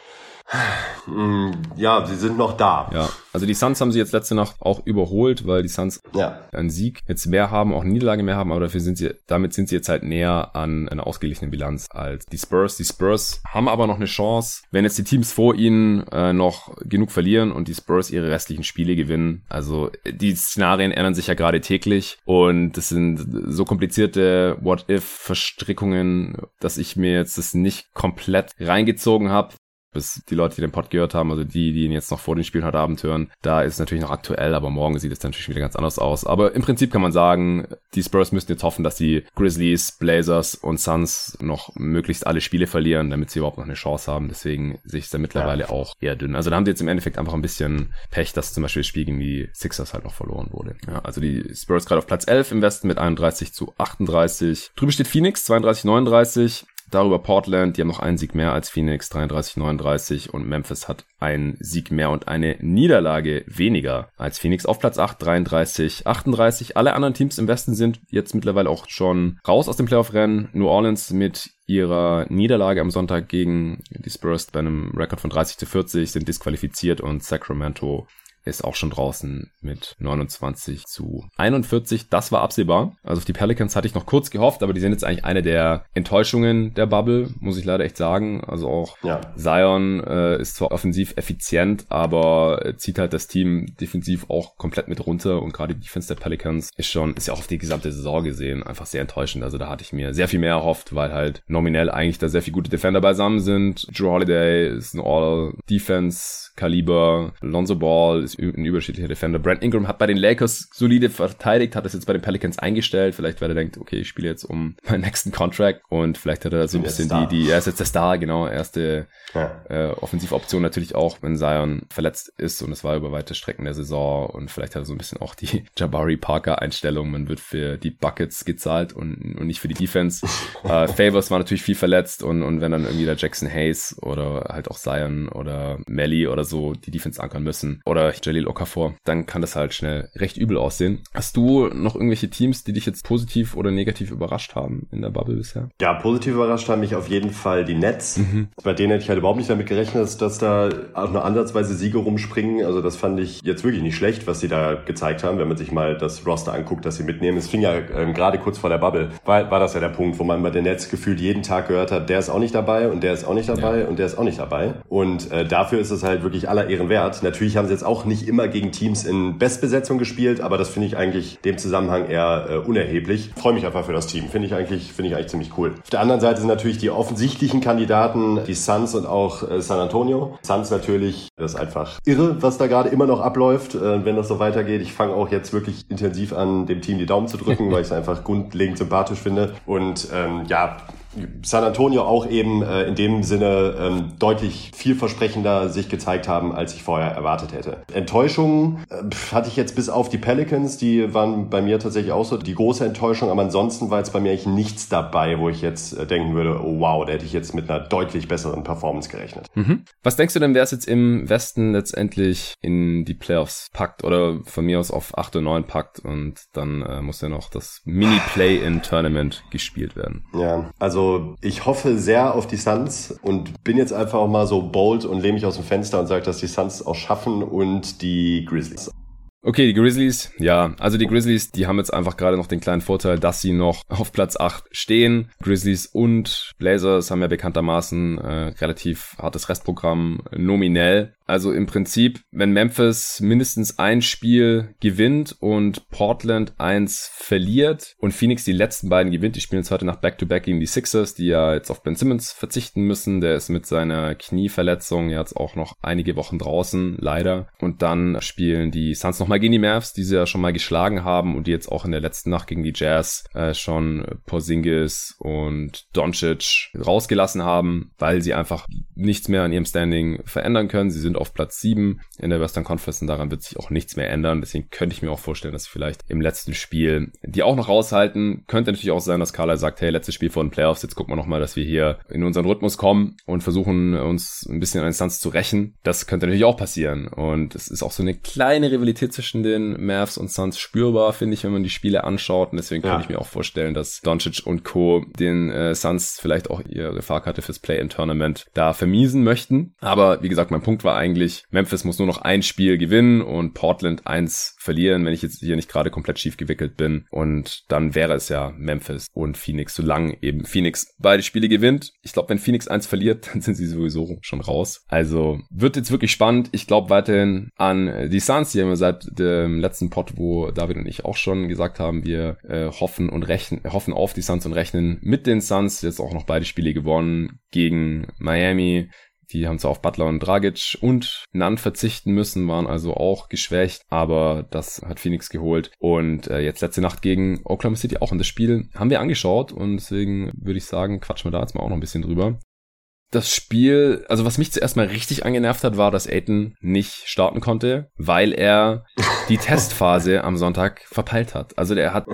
Mm, ja, sie sind noch da. Ja, also die Suns haben sie jetzt letzte Nacht auch überholt, weil die Suns ja. einen Sieg jetzt mehr haben, auch eine Niederlage mehr haben, aber dafür sind sie, damit sind sie jetzt halt näher an einer ausgeglichenen Bilanz als die Spurs. Die Spurs haben aber noch eine Chance, wenn jetzt die Teams vor ihnen äh, noch genug verlieren und die Spurs ihre restlichen Spiele gewinnen. Also die Szenarien ändern sich ja gerade täglich und das sind so komplizierte What-If-Verstrickungen, dass ich mir jetzt das nicht komplett reingezogen habe bis die Leute, die den Pod gehört haben, also die, die ihn jetzt noch vor dem Spiel heute Abend hören, da ist es natürlich noch aktuell, aber morgen sieht es dann natürlich wieder ganz anders aus. Aber im Prinzip kann man sagen, die Spurs müssen jetzt hoffen, dass die Grizzlies, Blazers und Suns noch möglichst alle Spiele verlieren, damit sie überhaupt noch eine Chance haben. Deswegen sehe ich es da mittlerweile ja. auch eher dünn. Also da haben sie jetzt im Endeffekt einfach ein bisschen Pech, dass zum Beispiel das Spiel gegen die Sixers halt noch verloren wurde. Ja, also die Spurs gerade auf Platz 11 im Westen mit 31 zu 38. Drüben steht Phoenix 32, 39. Darüber Portland, die haben noch einen Sieg mehr als Phoenix, 33-39 und Memphis hat einen Sieg mehr und eine Niederlage weniger als Phoenix auf Platz 8, 33-38. Alle anderen Teams im Westen sind jetzt mittlerweile auch schon raus aus dem Playoff-Rennen. New Orleans mit ihrer Niederlage am Sonntag gegen die Spurs bei einem Rekord von 30 zu 40 sind disqualifiziert und Sacramento ist auch schon draußen mit 29 zu 41. Das war absehbar. Also auf die Pelicans hatte ich noch kurz gehofft, aber die sind jetzt eigentlich eine der Enttäuschungen der Bubble, muss ich leider echt sagen. Also auch ja. Zion äh, ist zwar offensiv effizient, aber zieht halt das Team defensiv auch komplett mit runter und gerade die Defense der Pelicans ist schon, ist ja auch auf die gesamte Saison gesehen, einfach sehr enttäuschend. Also da hatte ich mir sehr viel mehr erhofft, weil halt nominell eigentlich da sehr viele gute Defender beisammen sind. Drew Holiday ist ein All-Defense Kaliber. Lonzo Ball ist ein überschiedlicher Defender. Brent Ingram hat bei den Lakers solide verteidigt, hat das jetzt bei den Pelicans eingestellt. Vielleicht, weil er denkt, okay, ich spiele jetzt um meinen nächsten Contract und vielleicht hat er so ein bisschen die, die, er ist jetzt der Star, genau, erste ja. äh, Offensivoption natürlich auch, wenn Zion verletzt ist und es war über weite Strecken der Saison und vielleicht hat er so ein bisschen auch die Jabari Parker Einstellung. Man wird für die Buckets gezahlt und, und nicht für die Defense. äh, Favors war natürlich viel verletzt und, und wenn dann irgendwie der Jackson Hayes oder halt auch Zion oder Melly oder so die Defense ankern müssen oder Jalil Okafor, dann kann das halt schnell recht übel aussehen. Hast du noch irgendwelche Teams, die dich jetzt positiv oder negativ überrascht haben in der Bubble bisher? Ja, positiv überrascht haben mich auf jeden Fall die Nets. Mhm. Bei denen hätte ich halt überhaupt nicht damit gerechnet, dass da auch nur ansatzweise Siege rumspringen. Also das fand ich jetzt wirklich nicht schlecht, was sie da gezeigt haben, wenn man sich mal das Roster anguckt, das sie mitnehmen. Es fing ja ähm, gerade kurz vor der Bubble, war, war das ja der Punkt, wo man bei den Nets gefühlt jeden Tag gehört hat, der ist auch nicht dabei und der ist auch nicht dabei ja. und der ist auch nicht dabei. Und äh, dafür ist es halt wirklich aller Ehren wert. Natürlich haben sie jetzt auch nicht immer gegen Teams in Bestbesetzung gespielt, aber das finde ich eigentlich dem Zusammenhang eher äh, unerheblich. Freue mich einfach für das Team. Finde ich eigentlich, finde ich eigentlich ziemlich cool. Auf der anderen Seite sind natürlich die offensichtlichen Kandidaten die Suns und auch äh, San Antonio. Suns natürlich, das ist einfach irre, was da gerade immer noch abläuft, äh, wenn das so weitergeht. Ich fange auch jetzt wirklich intensiv an, dem Team die Daumen zu drücken, weil ich es einfach grundlegend sympathisch finde. Und ähm, ja, San Antonio auch eben äh, in dem Sinne ähm, deutlich vielversprechender sich gezeigt haben, als ich vorher erwartet hätte. Enttäuschungen äh, hatte ich jetzt bis auf die Pelicans, die waren bei mir tatsächlich auch so die große Enttäuschung, aber ansonsten war jetzt bei mir eigentlich nichts dabei, wo ich jetzt äh, denken würde, oh wow, da hätte ich jetzt mit einer deutlich besseren Performance gerechnet. Mhm. Was denkst du denn, wer es jetzt im Westen letztendlich in die Playoffs packt oder von mir aus auf 8 und 9 packt und dann äh, muss ja noch das Mini-Play-in-Tournament gespielt werden? Ja, also ich hoffe sehr auf die Suns und bin jetzt einfach auch mal so bold und lehne mich aus dem Fenster und sage, dass die Suns auch schaffen und die Grizzlies. Okay, die Grizzlies, ja, also die Grizzlies, die haben jetzt einfach gerade noch den kleinen Vorteil, dass sie noch auf Platz 8 stehen. Grizzlies und Blazers haben ja bekanntermaßen äh, relativ hartes Restprogramm nominell. Also im Prinzip, wenn Memphis mindestens ein Spiel gewinnt und Portland eins verliert und Phoenix die letzten beiden gewinnt, die spielen jetzt heute nach Back-to-Back gegen die Sixers, die ja jetzt auf Ben Simmons verzichten müssen. Der ist mit seiner Knieverletzung jetzt auch noch einige Wochen draußen, leider. Und dann spielen die Suns nochmal gegen die Mavs, die sie ja schon mal geschlagen haben und die jetzt auch in der letzten Nacht gegen die Jazz äh, schon Porzingis und Doncic rausgelassen haben, weil sie einfach nichts mehr an ihrem Standing verändern können. Sie sind auf Platz 7 in der Western Conference und daran wird sich auch nichts mehr ändern. Deswegen könnte ich mir auch vorstellen, dass vielleicht im letzten Spiel die auch noch raushalten. Könnte natürlich auch sein, dass Carla sagt, hey, letztes Spiel vor den Playoffs, jetzt gucken wir nochmal, dass wir hier in unseren Rhythmus kommen und versuchen uns ein bisschen an Instanz zu rächen. Das könnte natürlich auch passieren. Und es ist auch so eine kleine Rivalität zwischen den Mavs und Suns spürbar, finde ich, wenn man die Spiele anschaut. Und deswegen ja. könnte ich mir auch vorstellen, dass Doncic und Co. den äh, Suns vielleicht auch ihre Fahrkarte fürs Play-in-Tournament da vermiesen möchten. Aber wie gesagt, mein Punkt war eigentlich, eigentlich, Memphis muss nur noch ein Spiel gewinnen und Portland eins verlieren, wenn ich jetzt hier nicht gerade komplett schief gewickelt bin. Und dann wäre es ja Memphis und Phoenix, solange eben Phoenix beide Spiele gewinnt. Ich glaube, wenn Phoenix eins verliert, dann sind sie sowieso schon raus. Also wird jetzt wirklich spannend. Ich glaube weiterhin an die Suns. Die haben wir seit dem letzten Pod, wo David und ich auch schon gesagt haben, wir äh, hoffen und rechnen, hoffen auf die Suns und rechnen mit den Suns. Jetzt auch noch beide Spiele gewonnen gegen Miami, die haben zwar auf Butler und Dragic und Nant verzichten müssen, waren also auch geschwächt, aber das hat Phoenix geholt. Und äh, jetzt letzte Nacht gegen Oklahoma City auch. Und das Spiel haben wir angeschaut und deswegen würde ich sagen, quatschen wir da jetzt mal auch noch ein bisschen drüber das Spiel, also was mich zuerst mal richtig angenervt hat, war, dass Aiden nicht starten konnte, weil er die Testphase am Sonntag verpeilt hat. Also der hat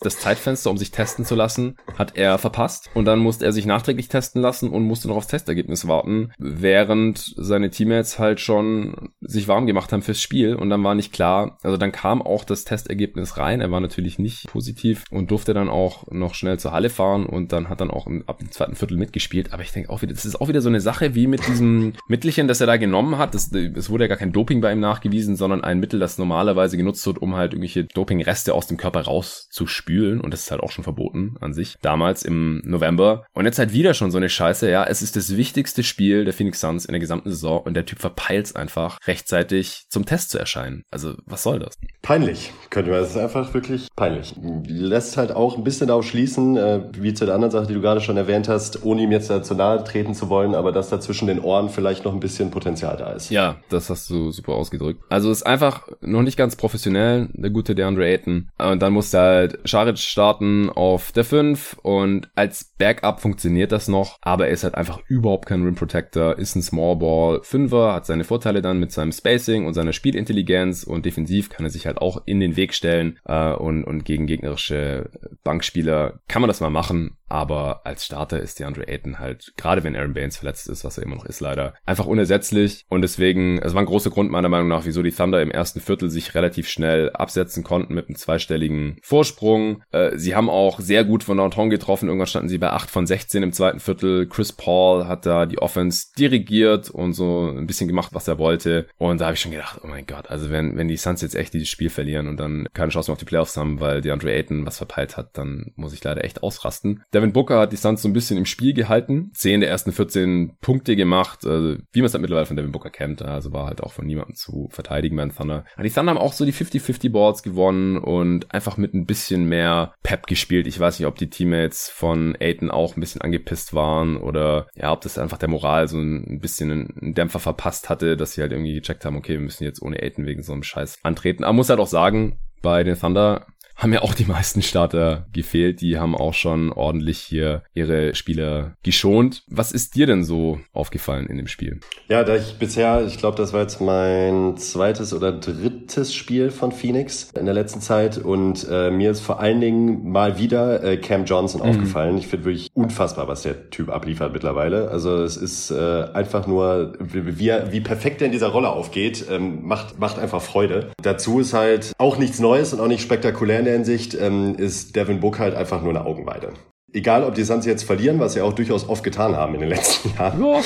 das Zeitfenster, um sich testen zu lassen, hat er verpasst. Und dann musste er sich nachträglich testen lassen und musste noch aufs Testergebnis warten, während seine Teammates halt schon sich warm gemacht haben fürs Spiel. Und dann war nicht klar, also dann kam auch das Testergebnis rein, er war natürlich nicht positiv und durfte dann auch noch schnell zur Halle fahren und dann hat dann auch ab dem zweiten Viertel mitgespielt, aber ich denke auch wieder, das ist auch wieder so eine Sache wie mit diesem Mittelchen, das er da genommen hat, das, es wurde ja gar kein Doping bei ihm nachgewiesen, sondern ein Mittel, das normalerweise genutzt wird, um halt irgendwelche Dopingreste aus dem Körper rauszuspülen und das ist halt auch schon verboten an sich, damals im November und jetzt halt wieder schon so eine Scheiße, ja, es ist das wichtigste Spiel der Phoenix Suns in der gesamten Saison und der Typ verpeilt einfach rechtzeitig zum Test zu erscheinen. Also, was soll das? Peinlich, könnte man. Es ist einfach wirklich peinlich. Lässt halt auch ein bisschen darauf schließen, äh, wie zu der anderen Sache, die du gerade schon erwähnt hast, ohne ihm jetzt dazu nahe treten zu wollen, aber dass da zwischen den Ohren vielleicht noch ein bisschen Potenzial da ist. Ja, das hast du super ausgedrückt. Also ist einfach noch nicht ganz professionell, der gute DeAndre Ayton. Und dann musste halt Scharic starten auf der 5 und als Backup funktioniert das noch, aber er ist halt einfach überhaupt kein Rim Protector, ist ein Small Ball Fünfer, hat seine Vorteile dann mit seinem Spacing und seiner Spielintelligenz und defensiv kann er sich halt auch in den Weg stellen äh, und, und gegen gegnerische Bankspieler kann man das mal machen, aber als Starter ist DeAndre Ayton halt, gerade wenn Aaron Baines verletzt ist, was er immer noch ist leider, einfach unersetzlich und deswegen, es war ein großer Grund meiner Meinung nach, wieso die Thunder im ersten Viertel sich relativ schnell absetzen konnten mit einem zweistelligen Vorsprung. Äh, sie haben auch sehr gut von Downtown getroffen, irgendwann standen sie bei 8 von 16 im zweiten Viertel. Chris Paul hat da die Offense dirigiert und so ein bisschen gemacht, was er wollte und da habe ich schon gedacht, oh mein Gott, also wenn, wenn die Suns jetzt echt dieses Spiel verlieren und dann keine Chance mehr auf die Playoffs haben, weil DeAndre Ayton was verpeilt hat, dann muss ich leider echt ausrasten. Der Devin Booker hat die Suns so ein bisschen im Spiel gehalten. Zehn der ersten 14 Punkte gemacht, also wie man es halt mittlerweile von Devin Booker kennt. Also war halt auch von niemandem zu verteidigen beim Thunder. Aber die Thunder haben auch so die 50-50 Boards gewonnen und einfach mit ein bisschen mehr Pep gespielt. Ich weiß nicht, ob die Teammates von Aiton auch ein bisschen angepisst waren oder ja, ob das einfach der Moral so ein bisschen einen Dämpfer verpasst hatte, dass sie halt irgendwie gecheckt haben, okay, wir müssen jetzt ohne Aiton wegen so einem Scheiß antreten. Aber muss halt auch sagen, bei den Thunder haben ja auch die meisten Starter gefehlt. Die haben auch schon ordentlich hier ihre Spieler geschont. Was ist dir denn so aufgefallen in dem Spiel? Ja, da ich bisher, ich glaube, das war jetzt mein zweites oder drittes Spiel von Phoenix in der letzten Zeit und äh, mir ist vor allen Dingen mal wieder äh, Cam Johnson mhm. aufgefallen. Ich finde wirklich unfassbar, was der Typ abliefert mittlerweile. Also es ist äh, einfach nur, wie, er, wie perfekt er in dieser Rolle aufgeht, ähm, macht, macht einfach Freude. Dazu ist halt auch nichts Neues und auch nicht spektakulär der Hinsicht ähm, ist Devin Book halt einfach nur eine Augenweide egal ob die Suns jetzt verlieren, was sie auch durchaus oft getan haben in den letzten Jahren. Ja.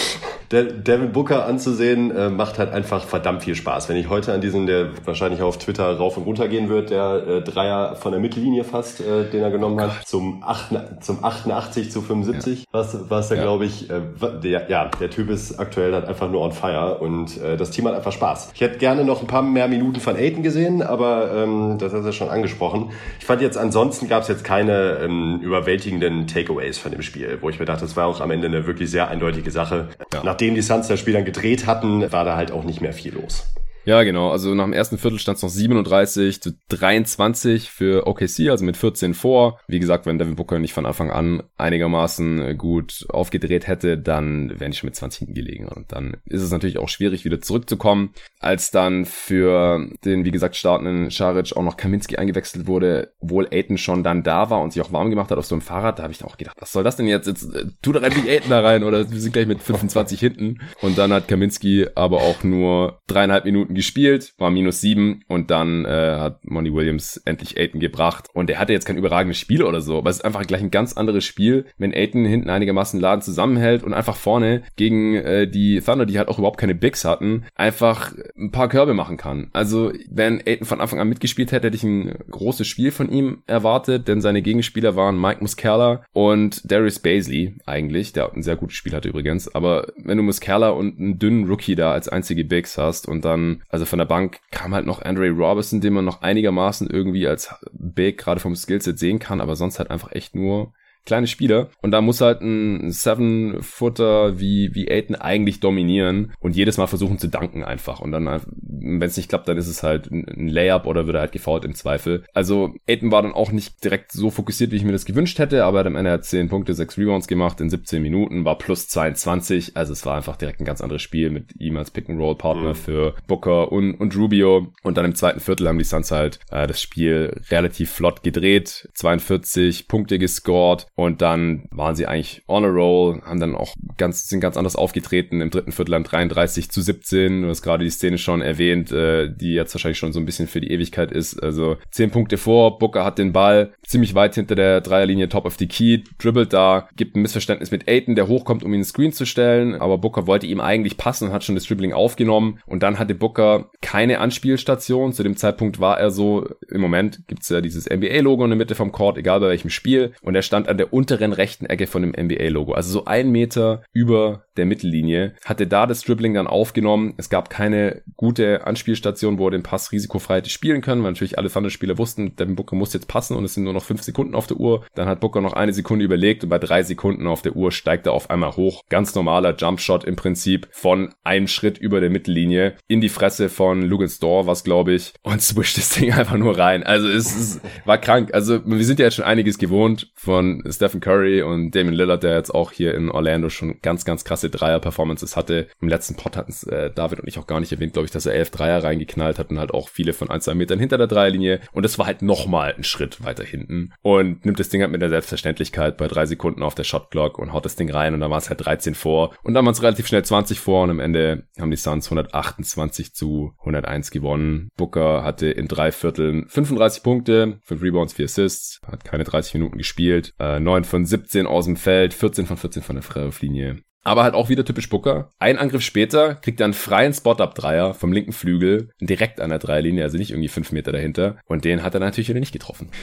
Der Devin Booker anzusehen, äh, macht halt einfach verdammt viel Spaß. Wenn ich heute an diesen, der wahrscheinlich auf Twitter rauf und runter gehen wird, der äh, Dreier von der Mittellinie fast, äh, den er genommen oh hat, zum, 8, zum 88 zu 75, ja. was, was er, ja. glaube ich, äh, der, ja, der Typ ist aktuell halt einfach nur on fire und äh, das Team hat einfach Spaß. Ich hätte gerne noch ein paar mehr Minuten von Aiden gesehen, aber ähm, das hat er schon angesprochen. Ich fand jetzt ansonsten gab es jetzt keine ähm, überwältigenden eigenen Takeaways von dem Spiel, wo ich mir dachte, das war auch am Ende eine wirklich sehr eindeutige Sache. Ja. Nachdem die Suns das Spiel dann gedreht hatten, war da halt auch nicht mehr viel los. Ja, genau. Also nach dem ersten Viertel stand es noch 37 zu 23 für OKC, also mit 14 vor. Wie gesagt, wenn Devin Booker nicht von Anfang an einigermaßen äh, gut aufgedreht hätte, dann wären die schon mit 20 hinten gelegen. Und dann ist es natürlich auch schwierig, wieder zurückzukommen. Als dann für den, wie gesagt, startenden Scharic auch noch Kaminski eingewechselt wurde, obwohl Aiden schon dann da war und sich auch warm gemacht hat auf so einem Fahrrad, da habe ich dann auch gedacht, was soll das denn jetzt? Jetzt äh, tu doch endlich Aiden da rein oder wir sind gleich mit 25 hinten. Und dann hat Kaminski aber auch nur dreieinhalb Minuten Minuten gespielt, war minus sieben und dann äh, hat Monty Williams endlich Aiton gebracht. Und er hatte jetzt kein überragendes Spiel oder so, aber es ist einfach gleich ein ganz anderes Spiel, wenn Aiton hinten einigermaßen Laden zusammenhält und einfach vorne gegen äh, die Thunder, die halt auch überhaupt keine Bigs hatten, einfach ein paar Körbe machen kann. Also wenn Aiton von Anfang an mitgespielt hätte, hätte ich ein großes Spiel von ihm erwartet, denn seine Gegenspieler waren Mike Muscala und Darius Baisley eigentlich, der ein sehr gutes Spiel hatte übrigens. Aber wenn du Muscala und einen dünnen Rookie da als einzige Bigs hast und dann also von der Bank kam halt noch Andre Robertson, den man noch einigermaßen irgendwie als Big gerade vom Skillset sehen kann, aber sonst halt einfach echt nur kleine Spieler. Und da muss halt ein Seven-Footer wie, wie Aiden eigentlich dominieren und jedes Mal versuchen zu danken einfach. Und dann, wenn es nicht klappt, dann ist es halt ein Layup oder wird er halt gefault im Zweifel. Also Aiden war dann auch nicht direkt so fokussiert, wie ich mir das gewünscht hätte, aber am Ende hat 10 Punkte, 6 Rebounds gemacht in 17 Minuten, war plus 22. Also es war einfach direkt ein ganz anderes Spiel mit ihm als Pick-and-Roll-Partner mhm. für Booker und, und Rubio. Und dann im zweiten Viertel haben die Suns halt äh, das Spiel relativ flott gedreht, 42 Punkte gescored und dann waren sie eigentlich on a roll, haben dann auch ganz, sind ganz anders aufgetreten. Im dritten Viertel dann 33 zu 17. Du hast gerade die Szene schon erwähnt, äh, die jetzt wahrscheinlich schon so ein bisschen für die Ewigkeit ist. Also 10 Punkte vor, Booker hat den Ball ziemlich weit hinter der Dreierlinie top of the key, dribbelt da, gibt ein Missverständnis mit Aiton, der hochkommt, um ihn ins Screen zu stellen, aber Booker wollte ihm eigentlich passen und hat schon das Dribbling aufgenommen und dann hatte Booker keine Anspielstation. Zu dem Zeitpunkt war er so, im Moment gibt's ja dieses NBA-Logo in der Mitte vom Court, egal bei welchem Spiel und er stand an der unteren rechten Ecke von dem NBA-Logo, also so ein Meter über der Mittellinie, hatte da das Dribbling dann aufgenommen. Es gab keine gute Anspielstation, wo er den Pass risikofrei hätte spielen können, weil natürlich alle Thunder-Spieler wussten, Devin Booker muss jetzt passen und es sind nur noch fünf Sekunden auf der Uhr. Dann hat Booker noch eine Sekunde überlegt und bei drei Sekunden auf der Uhr steigt er auf einmal hoch. Ganz normaler Jumpshot im Prinzip von einem Schritt über der Mittellinie in die Fresse von Lugens Door, was glaube ich, und swischt das Ding einfach nur rein. Also es, es war krank. Also wir sind ja jetzt schon einiges gewohnt von Stephen Curry und Damon Lillard, der jetzt auch hier in Orlando schon ganz, ganz krasse Dreier-Performances hatte. Im letzten Pod hatten es äh, David und ich auch gar nicht erwähnt, glaube ich, dass er elf Dreier reingeknallt hat halt auch viele von ein, zwei Metern hinter der Dreierlinie. Und das war halt nochmal ein Schritt weiter hinten. Und nimmt das Ding halt mit der Selbstverständlichkeit bei drei Sekunden auf der Shotclock und haut das Ding rein und dann war es halt 13 vor. Und dann waren es relativ schnell 20 vor und am Ende haben die Suns 128 zu 101 gewonnen. Booker hatte in drei Vierteln 35 Punkte, 5 Rebounds, 4 Assists, hat keine 30 Minuten gespielt, äh, 9 von 17 aus dem Feld, 14 von 14 von der Freiwurflinie. Aber halt auch wieder typisch Booker. Ein Angriff später kriegt er einen freien Spot-Up-Dreier vom linken Flügel, direkt an der Dreilinie, also nicht irgendwie fünf Meter dahinter. Und den hat er natürlich wieder nicht getroffen.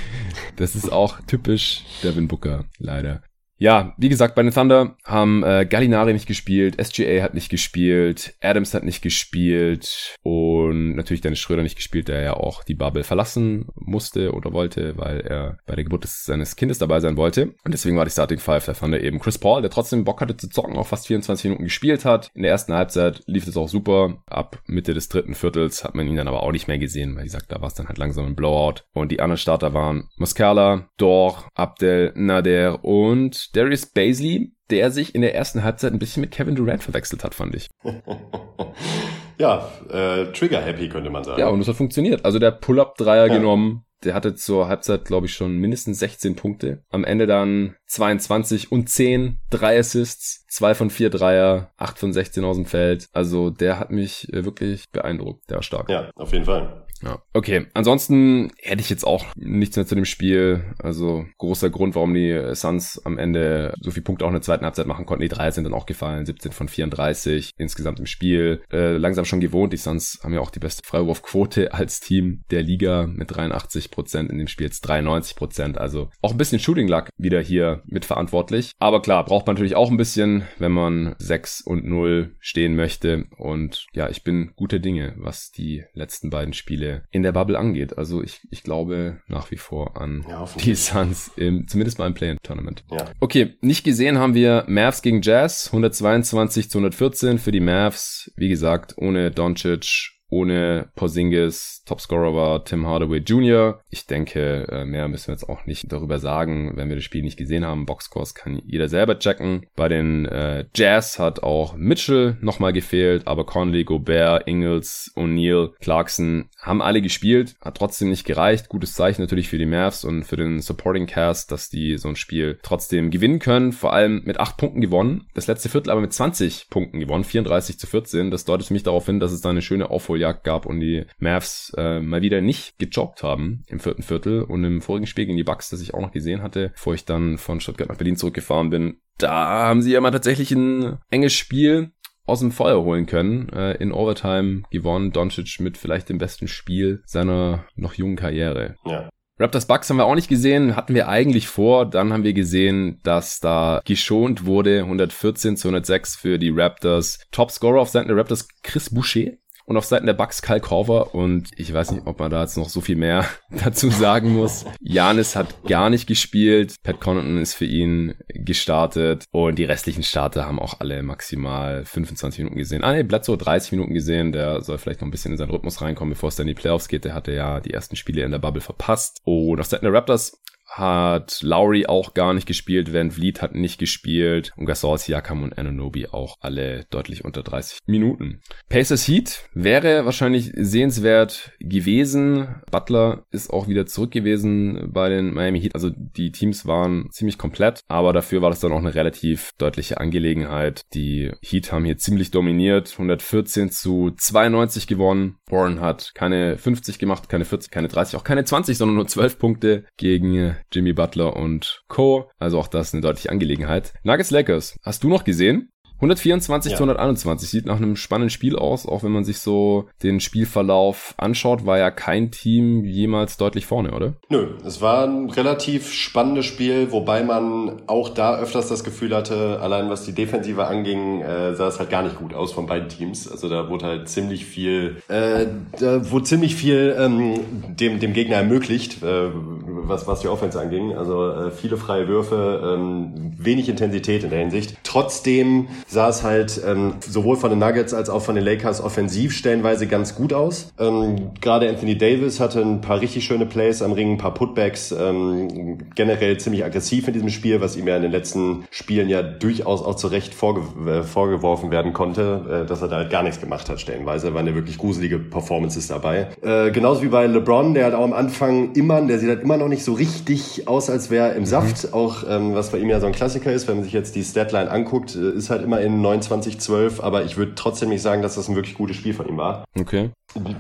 Das ist auch typisch Devin Booker, leider. Ja, wie gesagt, bei den Thunder haben äh, Gallinari nicht gespielt, SGA hat nicht gespielt, Adams hat nicht gespielt und natürlich Dennis Schröder nicht gespielt, der ja auch die Bubble verlassen musste oder wollte, weil er bei der Geburt seines Kindes dabei sein wollte. Und deswegen war die Starting Five der Thunder eben Chris Paul, der trotzdem Bock hatte zu zocken, auch fast 24 Minuten gespielt hat. In der ersten Halbzeit lief es auch super. Ab Mitte des dritten Viertels hat man ihn dann aber auch nicht mehr gesehen, weil wie gesagt, da war es dann halt langsam ein Blowout. Und die anderen Starter waren Muscala, Dor, Abdel Nader und Darius Baisley, der sich in der ersten Halbzeit ein bisschen mit Kevin Durant verwechselt hat, fand ich. ja, äh, Trigger-happy könnte man sagen. Ja, und es hat funktioniert. Also der Pull-Up-Dreier ja. genommen, der hatte zur Halbzeit, glaube ich, schon mindestens 16 Punkte. Am Ende dann 22 und 10, drei Assists, zwei von vier Dreier, acht von 16 aus dem Feld. Also der hat mich äh, wirklich beeindruckt. Der war stark. Ja, auf jeden Fall. Ja. Okay, ansonsten hätte ich jetzt auch nichts mehr zu dem Spiel. Also großer Grund, warum die Suns am Ende so viele Punkte auch in der zweiten Halbzeit machen konnten. Die drei sind dann auch gefallen, 17 von 34 insgesamt im Spiel. Äh, langsam schon gewohnt. Die Suns haben ja auch die beste Freiwurfquote als Team der Liga mit 83 Prozent in dem Spiel jetzt 93 Prozent. Also auch ein bisschen Shooting Luck wieder hier mitverantwortlich. Aber klar, braucht man natürlich auch ein bisschen, wenn man 6 und 0 stehen möchte. Und ja, ich bin guter Dinge, was die letzten beiden Spiele in der Bubble angeht. Also ich, ich glaube nach wie vor an ja, die Suns, im, zumindest mal im Play-In-Tournament. Ja. Okay, nicht gesehen haben wir Mavs gegen Jazz, 122 zu 114 für die Mavs. Wie gesagt, ohne Doncic, ohne Porzingis. Topscorer war Tim Hardaway Jr. Ich denke, äh, mehr müssen wir jetzt auch nicht darüber sagen, wenn wir das Spiel nicht gesehen haben. Boxscores kann jeder selber checken. Bei den äh, Jazz hat auch Mitchell nochmal gefehlt, aber Conley, Gobert, Ingles, O'Neal, Clarkson haben alle gespielt. Hat trotzdem nicht gereicht. Gutes Zeichen natürlich für die Mavs und für den Supporting Cast, dass die so ein Spiel trotzdem gewinnen können. Vor allem mit acht Punkten gewonnen. Das letzte Viertel aber mit 20 Punkten gewonnen. 34 zu 14. Das deutet für mich darauf hin, dass es da eine schöne Aufholjagd Aufholjagd gab und die Mavs äh, mal wieder nicht gejobbt haben im vierten Viertel und im vorigen Spiel gegen die Bucks, das ich auch noch gesehen hatte, bevor ich dann von Stuttgart nach Berlin zurückgefahren bin, da haben sie ja mal tatsächlich ein enges Spiel aus dem Feuer holen können. Äh, in Overtime gewonnen, Doncic mit vielleicht dem besten Spiel seiner noch jungen Karriere. Ja. Raptors Bucks haben wir auch nicht gesehen, hatten wir eigentlich vor. Dann haben wir gesehen, dass da geschont wurde. 114 zu 106 für die Raptors. Topscorer auf Seiten der Raptors Chris Boucher und auf Seiten der Bucks Kyle Korver und ich weiß nicht, ob man da jetzt noch so viel mehr dazu sagen muss. Janis hat gar nicht gespielt, Pat Connaughton ist für ihn gestartet und die restlichen Starter haben auch alle maximal 25 Minuten gesehen. Ah ne, Bledsoe 30 Minuten gesehen, der soll vielleicht noch ein bisschen in seinen Rhythmus reinkommen, bevor es dann in die Playoffs geht. Der hatte ja die ersten Spiele in der Bubble verpasst. Und auf Seiten der Raptors hat Lowry auch gar nicht gespielt, Van Vliet hat nicht gespielt und Gasol, Siakam und Ananobi auch alle deutlich unter 30 Minuten. Pacers Heat wäre wahrscheinlich sehenswert gewesen. Butler ist auch wieder zurück gewesen bei den Miami Heat. Also die Teams waren ziemlich komplett, aber dafür war das dann auch eine relativ deutliche Angelegenheit. Die Heat haben hier ziemlich dominiert, 114 zu 92 gewonnen. Warren hat keine 50 gemacht, keine 40, keine 30, auch keine 20, sondern nur 12 Punkte gegen Jimmy Butler und Co. Also auch das eine deutliche Angelegenheit. Nuggets Lakers, hast du noch gesehen? 124 ja. zu 121 sieht nach einem spannenden Spiel aus, auch wenn man sich so den Spielverlauf anschaut, war ja kein Team jemals deutlich vorne, oder? Nö, es war ein relativ spannendes Spiel, wobei man auch da öfters das Gefühl hatte, allein was die Defensive anging, äh, sah es halt gar nicht gut aus von beiden Teams. Also da wurde halt ziemlich viel, äh, da wurde ziemlich viel ähm, dem, dem Gegner ermöglicht, äh, was, was die Offense anging. Also äh, viele freie Würfe, ähm, wenig Intensität in der Hinsicht. Trotzdem sah es halt ähm, sowohl von den Nuggets als auch von den Lakers offensiv stellenweise ganz gut aus. Ähm, Gerade Anthony Davis hatte ein paar richtig schöne Plays am Ring, ein paar Putbacks, ähm, generell ziemlich aggressiv in diesem Spiel, was ihm ja in den letzten Spielen ja durchaus auch zu Recht vorge äh, vorgeworfen werden konnte, äh, dass er da halt gar nichts gemacht hat stellenweise. Waren ja wirklich gruselige Performances dabei. Äh, genauso wie bei LeBron, der halt auch am Anfang immer, der sieht halt immer noch nicht so richtig aus, als wäre er im Saft. Mhm. Auch ähm, was bei ihm ja so ein Klassiker ist, wenn man sich jetzt die Statline anguckt, äh, ist halt immer in 29-12, aber ich würde trotzdem nicht sagen, dass das ein wirklich gutes Spiel von ihm war. Okay.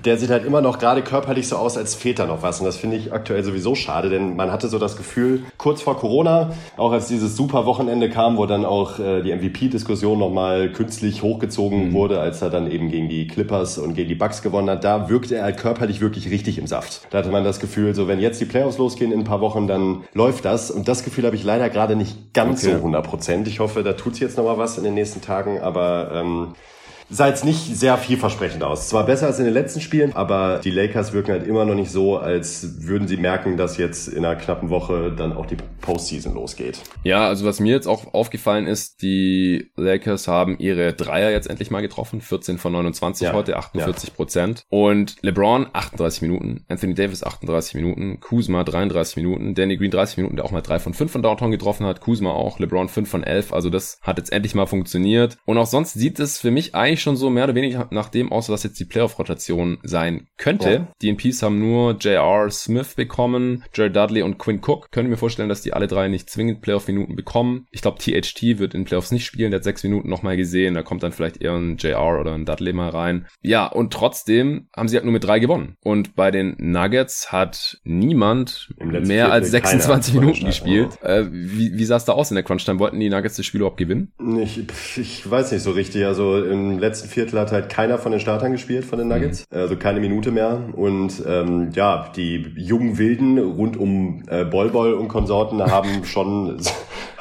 Der sieht halt immer noch gerade körperlich so aus, als fehlt da noch was. Und das finde ich aktuell sowieso schade, denn man hatte so das Gefühl, kurz vor Corona, auch als dieses super Wochenende kam, wo dann auch äh, die MVP-Diskussion nochmal künstlich hochgezogen mhm. wurde, als er dann eben gegen die Clippers und gegen die Bucks gewonnen hat, da wirkte er halt körperlich wirklich richtig im Saft. Da hatte man das Gefühl, so wenn jetzt die Playoffs losgehen in ein paar Wochen, dann läuft das. Und das Gefühl habe ich leider gerade nicht ganz okay. so 100 Prozent. Ich hoffe, da tut sich jetzt nochmal was in den nächsten Tagen, aber ähm, sah jetzt nicht sehr vielversprechend aus. Zwar besser als in den letzten Spielen, aber die Lakers wirken halt immer noch nicht so, als würden sie merken, dass jetzt in einer knappen Woche dann auch die Postseason losgeht. Ja, also was mir jetzt auch aufgefallen ist, die Lakers haben ihre Dreier jetzt endlich mal getroffen. 14 von 29 ja. heute, 48 Prozent. Ja. Und LeBron 38 Minuten, Anthony Davis 38 Minuten, Kuzma 33 Minuten, Danny Green 30 Minuten, der auch mal 3 von 5 von Downtown getroffen hat, Kuzma auch, LeBron 5 von 11. Also das hat jetzt endlich mal funktioniert. Und auch sonst sieht es für mich eigentlich eigentlich schon so mehr oder weniger nach dem aus, was jetzt die Playoff-Rotation sein könnte. Ja. Die NPs haben nur J.R. Smith bekommen, Jared Dudley und Quinn Cook. Könnte mir vorstellen, dass die alle drei nicht zwingend Playoff-Minuten bekommen. Ich glaube, THT wird in Playoffs nicht spielen. Der hat sechs Minuten nochmal gesehen. Da kommt dann vielleicht eher ein J.R. oder ein Dudley mal rein. Ja, und trotzdem haben sie halt nur mit drei gewonnen. Und bei den Nuggets hat niemand mehr als 26 Minuten gespielt. Äh, wie, wie sah es da aus in der Crunch-Time? Wollten die Nuggets das Spiel überhaupt gewinnen? Ich, ich weiß nicht so richtig. Also im letzten letzten Viertel hat halt keiner von den Startern gespielt, von den mhm. Nuggets. Mhm. Also keine Minute mehr. Und ähm, ja, die jungen Wilden rund um äh, Bolbol und Konsorten haben schon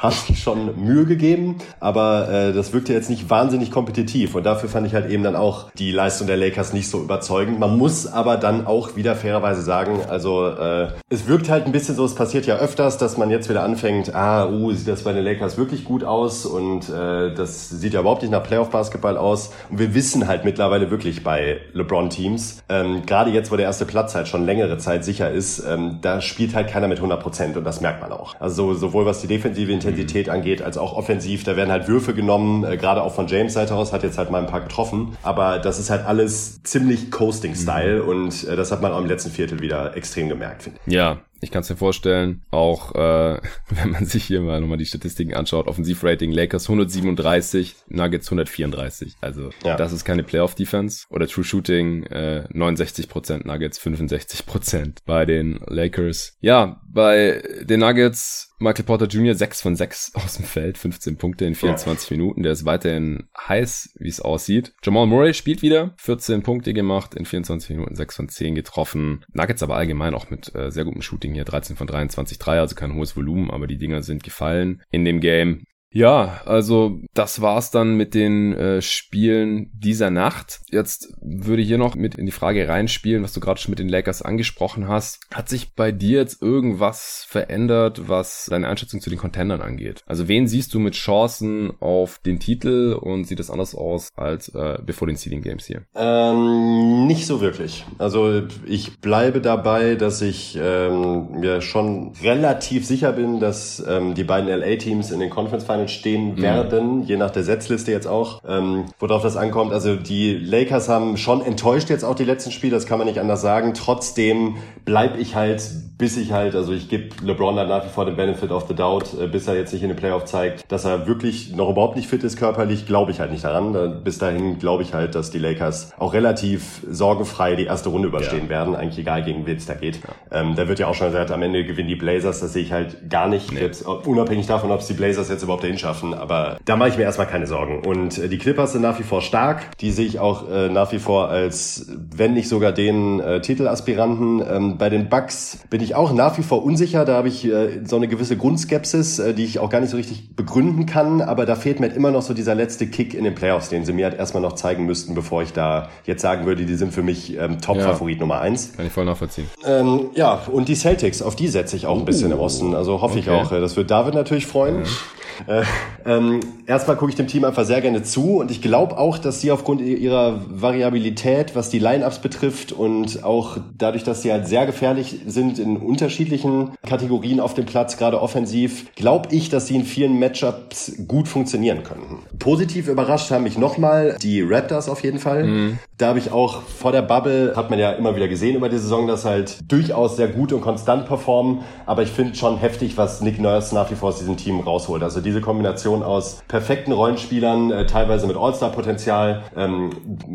hat schon Mühe gegeben, aber äh, das wirkte jetzt nicht wahnsinnig kompetitiv und dafür fand ich halt eben dann auch die Leistung der Lakers nicht so überzeugend. Man muss aber dann auch wieder fairerweise sagen, also äh, es wirkt halt ein bisschen so, es passiert ja öfters, dass man jetzt wieder anfängt, ah, uh, sieht das bei den Lakers wirklich gut aus und äh, das sieht ja überhaupt nicht nach Playoff-Basketball aus und wir wissen halt mittlerweile wirklich bei LeBron-Teams, ähm, gerade jetzt, wo der erste Platz halt schon längere Zeit sicher ist, ähm, da spielt halt keiner mit 100 Prozent und das merkt man auch. Also sowohl was die defensive Intensität Intensität angeht, als auch offensiv. Da werden halt Würfe genommen, äh, gerade auch von James Seite aus, hat jetzt halt mal ein paar getroffen. Aber das ist halt alles ziemlich Coasting-Style mhm. und äh, das hat man auch im letzten Viertel wieder extrem gemerkt, finde ich. Ja, ich kann es mir vorstellen, auch äh, wenn man sich hier mal nochmal die Statistiken anschaut, Offensivrating Lakers 137, Nuggets 134. Also ja. das ist keine Playoff-Defense. Oder True Shooting äh, 69%, Nuggets 65% bei den Lakers. Ja, bei den Nuggets Michael Porter Jr. 6 von 6 aus dem Feld, 15 Punkte in 24 ja. Minuten. Der ist weiterhin heiß, wie es aussieht. Jamal Murray spielt wieder, 14 Punkte gemacht, in 24 Minuten 6 von 10 getroffen. Nuggets aber allgemein auch mit äh, sehr gutem Shooting hier, 13 von 23 3, also kein hohes Volumen, aber die Dinger sind gefallen in dem Game. Ja, also das war's dann mit den äh, Spielen dieser Nacht. Jetzt würde ich hier noch mit in die Frage reinspielen, was du gerade schon mit den Lakers angesprochen hast. Hat sich bei dir jetzt irgendwas verändert, was deine Einschätzung zu den Contendern angeht? Also wen siehst du mit Chancen auf den Titel und sieht das anders aus als äh, bevor den Seeding Games hier? Ähm, nicht so wirklich. Also ich bleibe dabei, dass ich ähm, mir schon relativ sicher bin, dass ähm, die beiden LA-Teams in den Conference Finals stehen mhm. werden, je nach der Setzliste jetzt auch, ähm, worauf das ankommt. Also die Lakers haben schon enttäuscht jetzt auch die letzten Spiele, das kann man nicht anders sagen. Trotzdem bleib ich halt, bis ich halt, also ich gebe LeBron dann nach wie vor den Benefit of the Doubt, äh, bis er jetzt nicht in den Playoff zeigt, dass er wirklich noch überhaupt nicht fit ist körperlich, glaube ich halt nicht daran. Bis dahin glaube ich halt, dass die Lakers auch relativ sorgenfrei die erste Runde überstehen ja. werden, eigentlich egal gegen wen es da geht. Ja. Ähm, da wird ja auch schon gesagt, am Ende gewinnen die Blazers, das sehe ich halt gar nicht, nee. jetzt, unabhängig davon, ob es die Blazers jetzt überhaupt dahin schaffen, aber da mache ich mir erstmal keine Sorgen. Und äh, die Clippers sind nach wie vor stark, die sehe ich auch äh, nach wie vor als, wenn nicht sogar den äh, Titelaspiranten. Ähm, bei den Bucks bin ich auch nach wie vor unsicher, da habe ich äh, so eine gewisse Grundskepsis, äh, die ich auch gar nicht so richtig begründen kann, aber da fehlt mir halt immer noch so dieser letzte Kick in den Playoffs, den sie mir halt erstmal noch zeigen müssten, bevor ich da jetzt sagen würde, die sind für mich ähm, Top-Favorit ja. Nummer eins. Kann ich voll nachvollziehen. Ähm, ja, und die Celtics, auf die setze ich auch ein bisschen uh, im Osten. Also hoffe okay. ich auch. Äh, das wird David natürlich freuen. Ja. Äh, ähm, erstmal gucke ich dem Team einfach sehr gerne zu und ich glaube auch, dass sie aufgrund ihrer Variabilität, was die Lineups betrifft und auch dadurch, dass sie halt sehr gefährlich sind in unterschiedlichen Kategorien auf dem Platz, gerade offensiv, glaube ich, dass sie in vielen Matchups gut funktionieren könnten. Positiv überrascht haben mich nochmal die Raptors auf jeden Fall. Mhm. Da habe ich auch vor der Bubble, hat man ja immer wieder gesehen über die Saison, dass halt durchaus sehr gut und konstant performen, aber ich finde schon heftig, was Nick Nurse nach wie vor aus diesem Team rausholt. Also diese Kombination aus perfekten Rollenspielern, äh, teilweise mit All-Star-Potenzial. Ähm,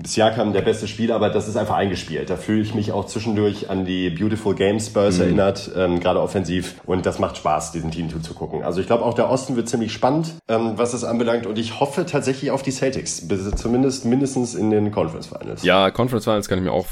Siakam der beste Spieler, aber das ist einfach eingespielt. Da fühle ich mich auch zwischendurch an die Beautiful Game Spurs mhm. erinnert, ähm, gerade offensiv. Und das macht Spaß, diesem Team zuzugucken. Also ich glaube, auch der Osten wird ziemlich spannend, ähm, was das anbelangt. Und ich hoffe tatsächlich auf die Celtics, zumindest mindestens in den Conference Finals. Ja, Conference Finals kann ich mir auch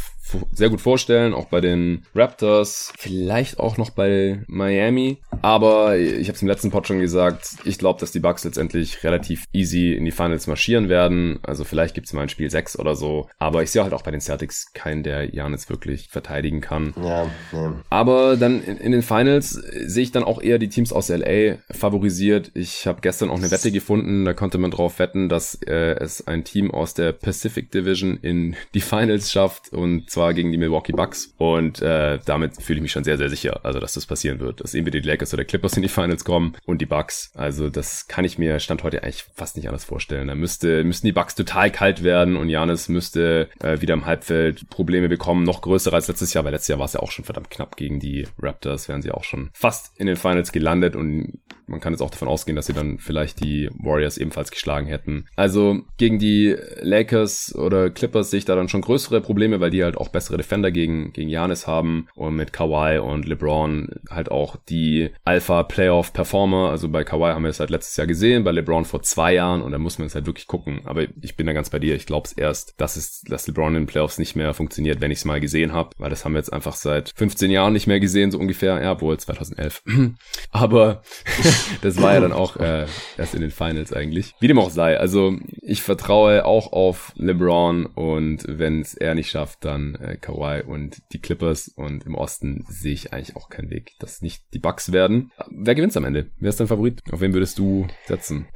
sehr gut vorstellen, auch bei den Raptors, vielleicht auch noch bei Miami. Aber ich habe es im letzten Pod schon gesagt, ich glaube, dass die Bucks letztendlich relativ easy in die Finals marschieren werden. Also vielleicht gibt es mal ein Spiel 6 oder so. Aber ich sehe halt auch bei den Celtics keinen, der Janis wirklich verteidigen kann. Ja, ja. Aber dann in, in den Finals sehe ich dann auch eher die Teams aus LA favorisiert. Ich habe gestern auch eine Wette gefunden, da konnte man drauf wetten, dass äh, es ein Team aus der Pacific Division in die Finals schafft und zwar gegen die Milwaukee Bucks. Und äh, damit fühle ich mich schon sehr, sehr sicher, also dass das passieren wird. Dass entweder die Lakers oder Clippers in die Finals kommen und die Bucks. Also das kann ich mir Stand heute eigentlich fast nicht anders vorstellen. Da müsste, müssten die Bucks total kalt werden und Janis müsste äh, wieder im Halbfeld Probleme bekommen, noch größere als letztes Jahr, weil letztes Jahr war es ja auch schon verdammt knapp gegen die Raptors, wären sie auch schon fast in den Finals gelandet und man kann jetzt auch davon ausgehen, dass sie dann vielleicht die Warriors ebenfalls geschlagen hätten. Also gegen die Lakers oder Clippers sehe ich da dann schon größere Probleme, weil die halt auch bessere Defender gegen, gegen Janis haben und mit Kawhi und LeBron halt auch die Alpha-Playoff-Performer. Also bei Kawhi haben wir es halt letztes Jahr gesehen, bei LeBron vor zwei Jahren und da muss man es halt wirklich gucken. Aber ich bin da ganz bei dir. Ich glaube es erst, dass es, dass LeBron in den Playoffs nicht mehr funktioniert, wenn ich es mal gesehen habe, weil das haben wir jetzt einfach seit 15 Jahren nicht mehr gesehen, so ungefähr. Ja, wohl 2011. Aber das war ja dann auch äh, erst in den Finals eigentlich. Wie dem auch sei. Also ich vertraue auch auf LeBron und wenn es er nicht schafft, dann äh, Kawhi und die Clippers und im Osten sehe ich eigentlich auch keinen Weg, dass nicht die Bucks werden. Wer gewinnt am Ende? Wer ist dein Favorit? Auf wen würdest du setzen?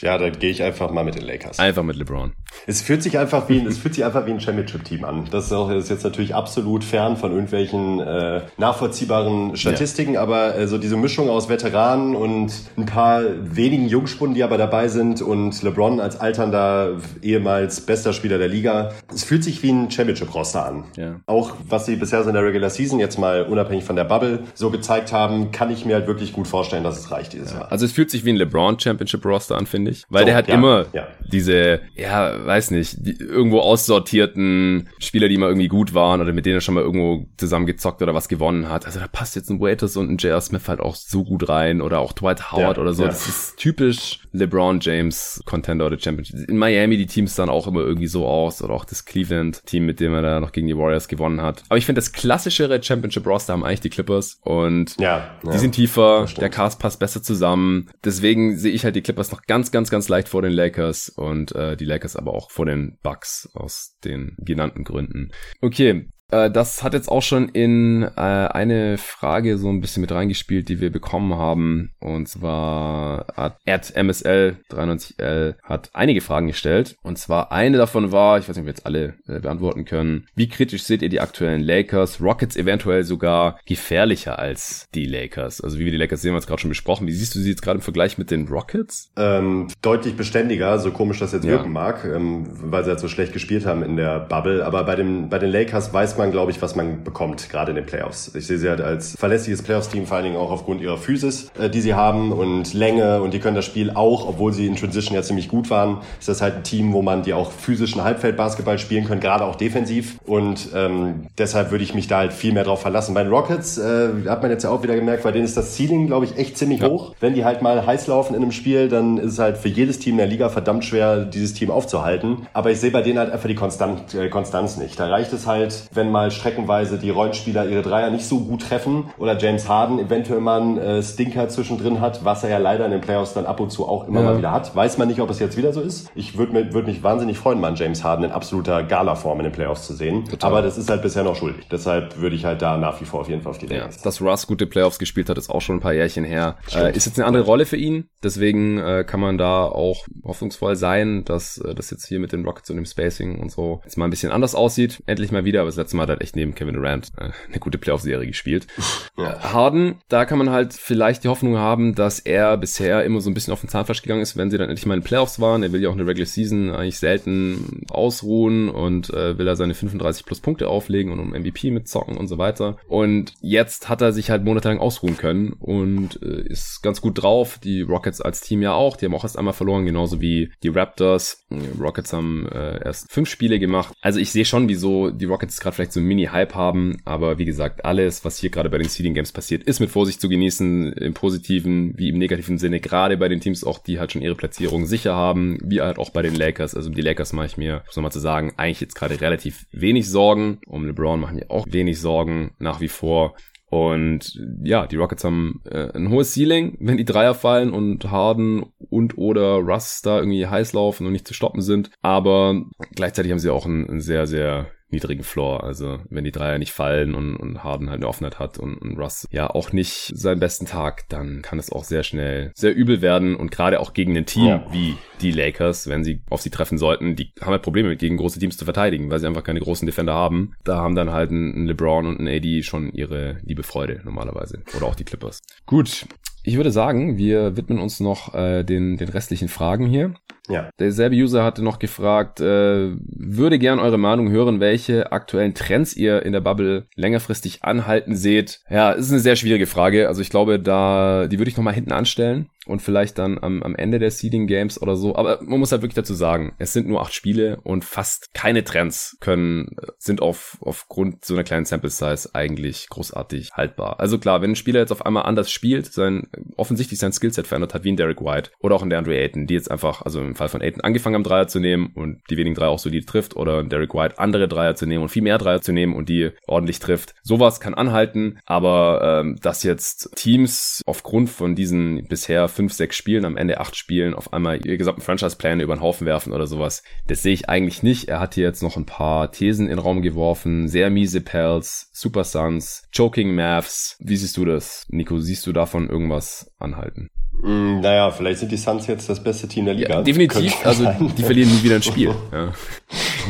Ja, dann gehe ich einfach mal mit den Lakers. Einfach mit LeBron. Es fühlt sich einfach wie, es fühlt sich einfach wie ein Championship-Team an. Das ist, auch, das ist jetzt natürlich absolut fern von irgendwelchen äh, nachvollziehbaren Statistiken, ja. aber äh, so diese Mischung aus Veteranen und ein paar wenigen Jungspunden, die aber dabei sind und LeBron als alternder, ehemals bester Spieler der Liga. Es fühlt sich wie ein Championship-Roster an. Ja. Auch was sie bisher so in der Regular Season jetzt mal unabhängig von der Bubble so gezeigt haben, kann ich mir halt wirklich gut vorstellen, dass es reicht dieses ja. Jahr. Also es fühlt sich wie ein LeBron Championship-Roster an, finde finde ich. Weil so, der hat ja, immer ja. diese, ja, weiß nicht, die, irgendwo aussortierten Spieler, die mal irgendwie gut waren oder mit denen er schon mal irgendwo zusammengezockt oder was gewonnen hat. Also da passt jetzt ein Waiters und ein J.R. Smith halt auch so gut rein oder auch Dwight Howard ja, oder so. Das ist typisch LeBron James Contender oder Championship. In Miami die Teams dann auch immer irgendwie so aus oder auch das Cleveland Team, mit dem er da noch gegen die Warriors gewonnen hat. Aber ich finde, das klassischere Championship Roster haben eigentlich die Clippers und ja, die sind tiefer, der Cast passt besser zusammen. Deswegen sehe ich halt die Clippers noch ganz, ganz, ganz leicht vor den Lakers und äh, die Lakers aber auch vor den Bucks aus den genannten Gründen. Okay, äh, das hat jetzt auch schon in äh, eine Frage so ein bisschen mit reingespielt, die wir bekommen haben. Und zwar hat MSL93L hat einige Fragen gestellt. Und zwar eine davon war, ich weiß nicht, ob wir jetzt alle äh, beantworten können. Wie kritisch seht ihr die aktuellen Lakers? Rockets eventuell sogar gefährlicher als die Lakers. Also wie wir die Lakers sehen, wir es gerade schon besprochen. Wie siehst du sie jetzt gerade im Vergleich mit den Rockets? Ähm, deutlich beständiger, so komisch das jetzt ja. wirken mag, ähm, weil sie halt so schlecht gespielt haben in der Bubble. Aber bei, dem, bei den Lakers weiß man, glaube ich, was man bekommt, gerade in den Playoffs. Ich sehe sie halt als verlässliches Playoffs-Team, vor allen Dingen auch aufgrund ihrer Physis, äh, die sie haben und Länge und die können das Spiel auch, obwohl sie in Transition ja ziemlich gut waren, ist das halt ein Team, wo man die auch physischen Halbfeldbasketball spielen können, gerade auch defensiv und ähm, deshalb würde ich mich da halt viel mehr drauf verlassen. Bei den Rockets äh, hat man jetzt ja auch wieder gemerkt, bei denen ist das Ceiling, glaube ich, echt ziemlich ja. hoch. Wenn die halt mal heiß laufen in einem Spiel, dann ist es halt für jedes Team in der Liga verdammt schwer, dieses Team aufzuhalten. Aber ich sehe bei denen halt einfach die Konstant, äh, Konstanz nicht. Da reicht es halt, wenn mal streckenweise die Rollenspieler ihre Dreier nicht so gut treffen oder James Harden eventuell mal einen äh, Stinker zwischendrin hat, was er ja leider in den Playoffs dann ab und zu auch immer ja. mal wieder hat. Weiß man nicht, ob es jetzt wieder so ist. Ich würde würd mich wahnsinnig freuen, mal einen James Harden in absoluter Gala-Form in den Playoffs zu sehen. Total. Aber das ist halt bisher noch schuldig. Deshalb würde ich halt da nach wie vor auf jeden Fall auf die ja. Dass Russ gute Playoffs gespielt hat, ist auch schon ein paar Jährchen her. Äh, ist jetzt eine andere Rolle für ihn. Deswegen äh, kann man da auch hoffnungsvoll sein, dass äh, das jetzt hier mit den Rockets und dem Spacing und so jetzt mal ein bisschen anders aussieht. Endlich mal wieder, aber das letzte Mal hat er echt neben Kevin Durant äh, eine gute Playoff-Serie gespielt. Ja. Harden, da kann man halt vielleicht die Hoffnung haben, dass er bisher immer so ein bisschen auf den Zahnfleisch gegangen ist, wenn sie dann endlich mal in den Playoffs waren. Er will ja auch in der Regular Season eigentlich selten ausruhen und äh, will er seine 35 plus Punkte auflegen und um MVP mitzocken und so weiter. Und jetzt hat er sich halt monatelang ausruhen können und äh, ist ganz gut drauf. Die Rockets als Team ja auch. Die haben auch erst einmal verloren, genauso wie die Raptors. Die Rockets haben äh, erst fünf Spiele gemacht. Also ich sehe schon, wieso die Rockets gerade vielleicht so ein Mini-Hype haben, aber wie gesagt, alles, was hier gerade bei den Seeding Games passiert, ist mit Vorsicht zu genießen, im positiven wie im negativen Sinne, gerade bei den Teams auch, die halt schon ihre Platzierung sicher haben, wie halt auch bei den Lakers. Also um die Lakers mache ich mir, um nochmal zu sagen, eigentlich jetzt gerade relativ wenig Sorgen. Um LeBron machen wir auch wenig Sorgen nach wie vor. Und ja, die Rockets haben äh, ein hohes Ceiling, wenn die Dreier fallen und Harden und oder Russ da irgendwie heiß laufen und nicht zu stoppen sind. Aber gleichzeitig haben sie auch ein, ein sehr, sehr niedrigen Floor. Also wenn die Dreier nicht fallen und, und Harden halt eine Offenheit hat und, und Russ ja auch nicht seinen besten Tag, dann kann es auch sehr schnell sehr übel werden und gerade auch gegen ein Team ja. wie die Lakers, wenn sie auf sie treffen sollten, die haben halt Probleme gegen große Teams zu verteidigen, weil sie einfach keine großen Defender haben. Da haben dann halt ein LeBron und ein AD schon ihre liebe Freude normalerweise. Oder auch die Clippers. Gut, ich würde sagen, wir widmen uns noch äh, den, den restlichen Fragen hier. Ja. Derselbe User hatte noch gefragt, äh, würde gern eure Meinung hören, welche aktuellen Trends ihr in der Bubble längerfristig anhalten seht. Ja, ist eine sehr schwierige Frage. Also ich glaube, da die würde ich noch mal hinten anstellen und vielleicht dann am, am Ende der Seeding Games oder so. Aber man muss halt wirklich dazu sagen, es sind nur acht Spiele und fast keine Trends können, sind auf, aufgrund so einer kleinen Sample Size eigentlich großartig haltbar. Also klar, wenn ein Spieler jetzt auf einmal anders spielt, sein, offensichtlich sein Skillset verändert hat, wie ein Derek White oder auch ein DeAndre Ayton, die jetzt einfach, also im Fall von Ayton angefangen haben, Dreier zu nehmen und die wenigen Dreier auch so die trifft oder Derek White andere Dreier zu nehmen und viel mehr Dreier zu nehmen und die ordentlich trifft. Sowas kann anhalten, aber ähm, dass jetzt Teams aufgrund von diesen bisher fünf, sechs Spielen, am Ende acht Spielen auf einmal ihre gesamten Franchise-Pläne über den Haufen werfen oder sowas. Das sehe ich eigentlich nicht. Er hat hier jetzt noch ein paar Thesen in den Raum geworfen. Sehr miese Pels, Super Suns, Choking Mavs. Wie siehst du das, Nico? Siehst du davon irgendwas anhalten? Mm, naja, vielleicht sind die Suns jetzt das beste Team der Liga. Ja, definitiv. Also die verlieren nie wieder ein Spiel. Ja.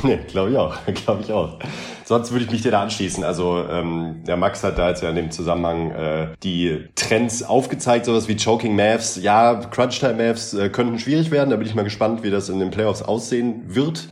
nee, glaube ich auch. glaube ich auch. sonst würde ich mich dir da anschließen. Also ähm, der Max hat da jetzt ja in dem Zusammenhang äh, die Trends aufgezeigt, sowas wie Choking Mavs. Ja, Crunch-Time Mavs äh, könnten schwierig werden. Da bin ich mal gespannt, wie das in den Playoffs aussehen wird.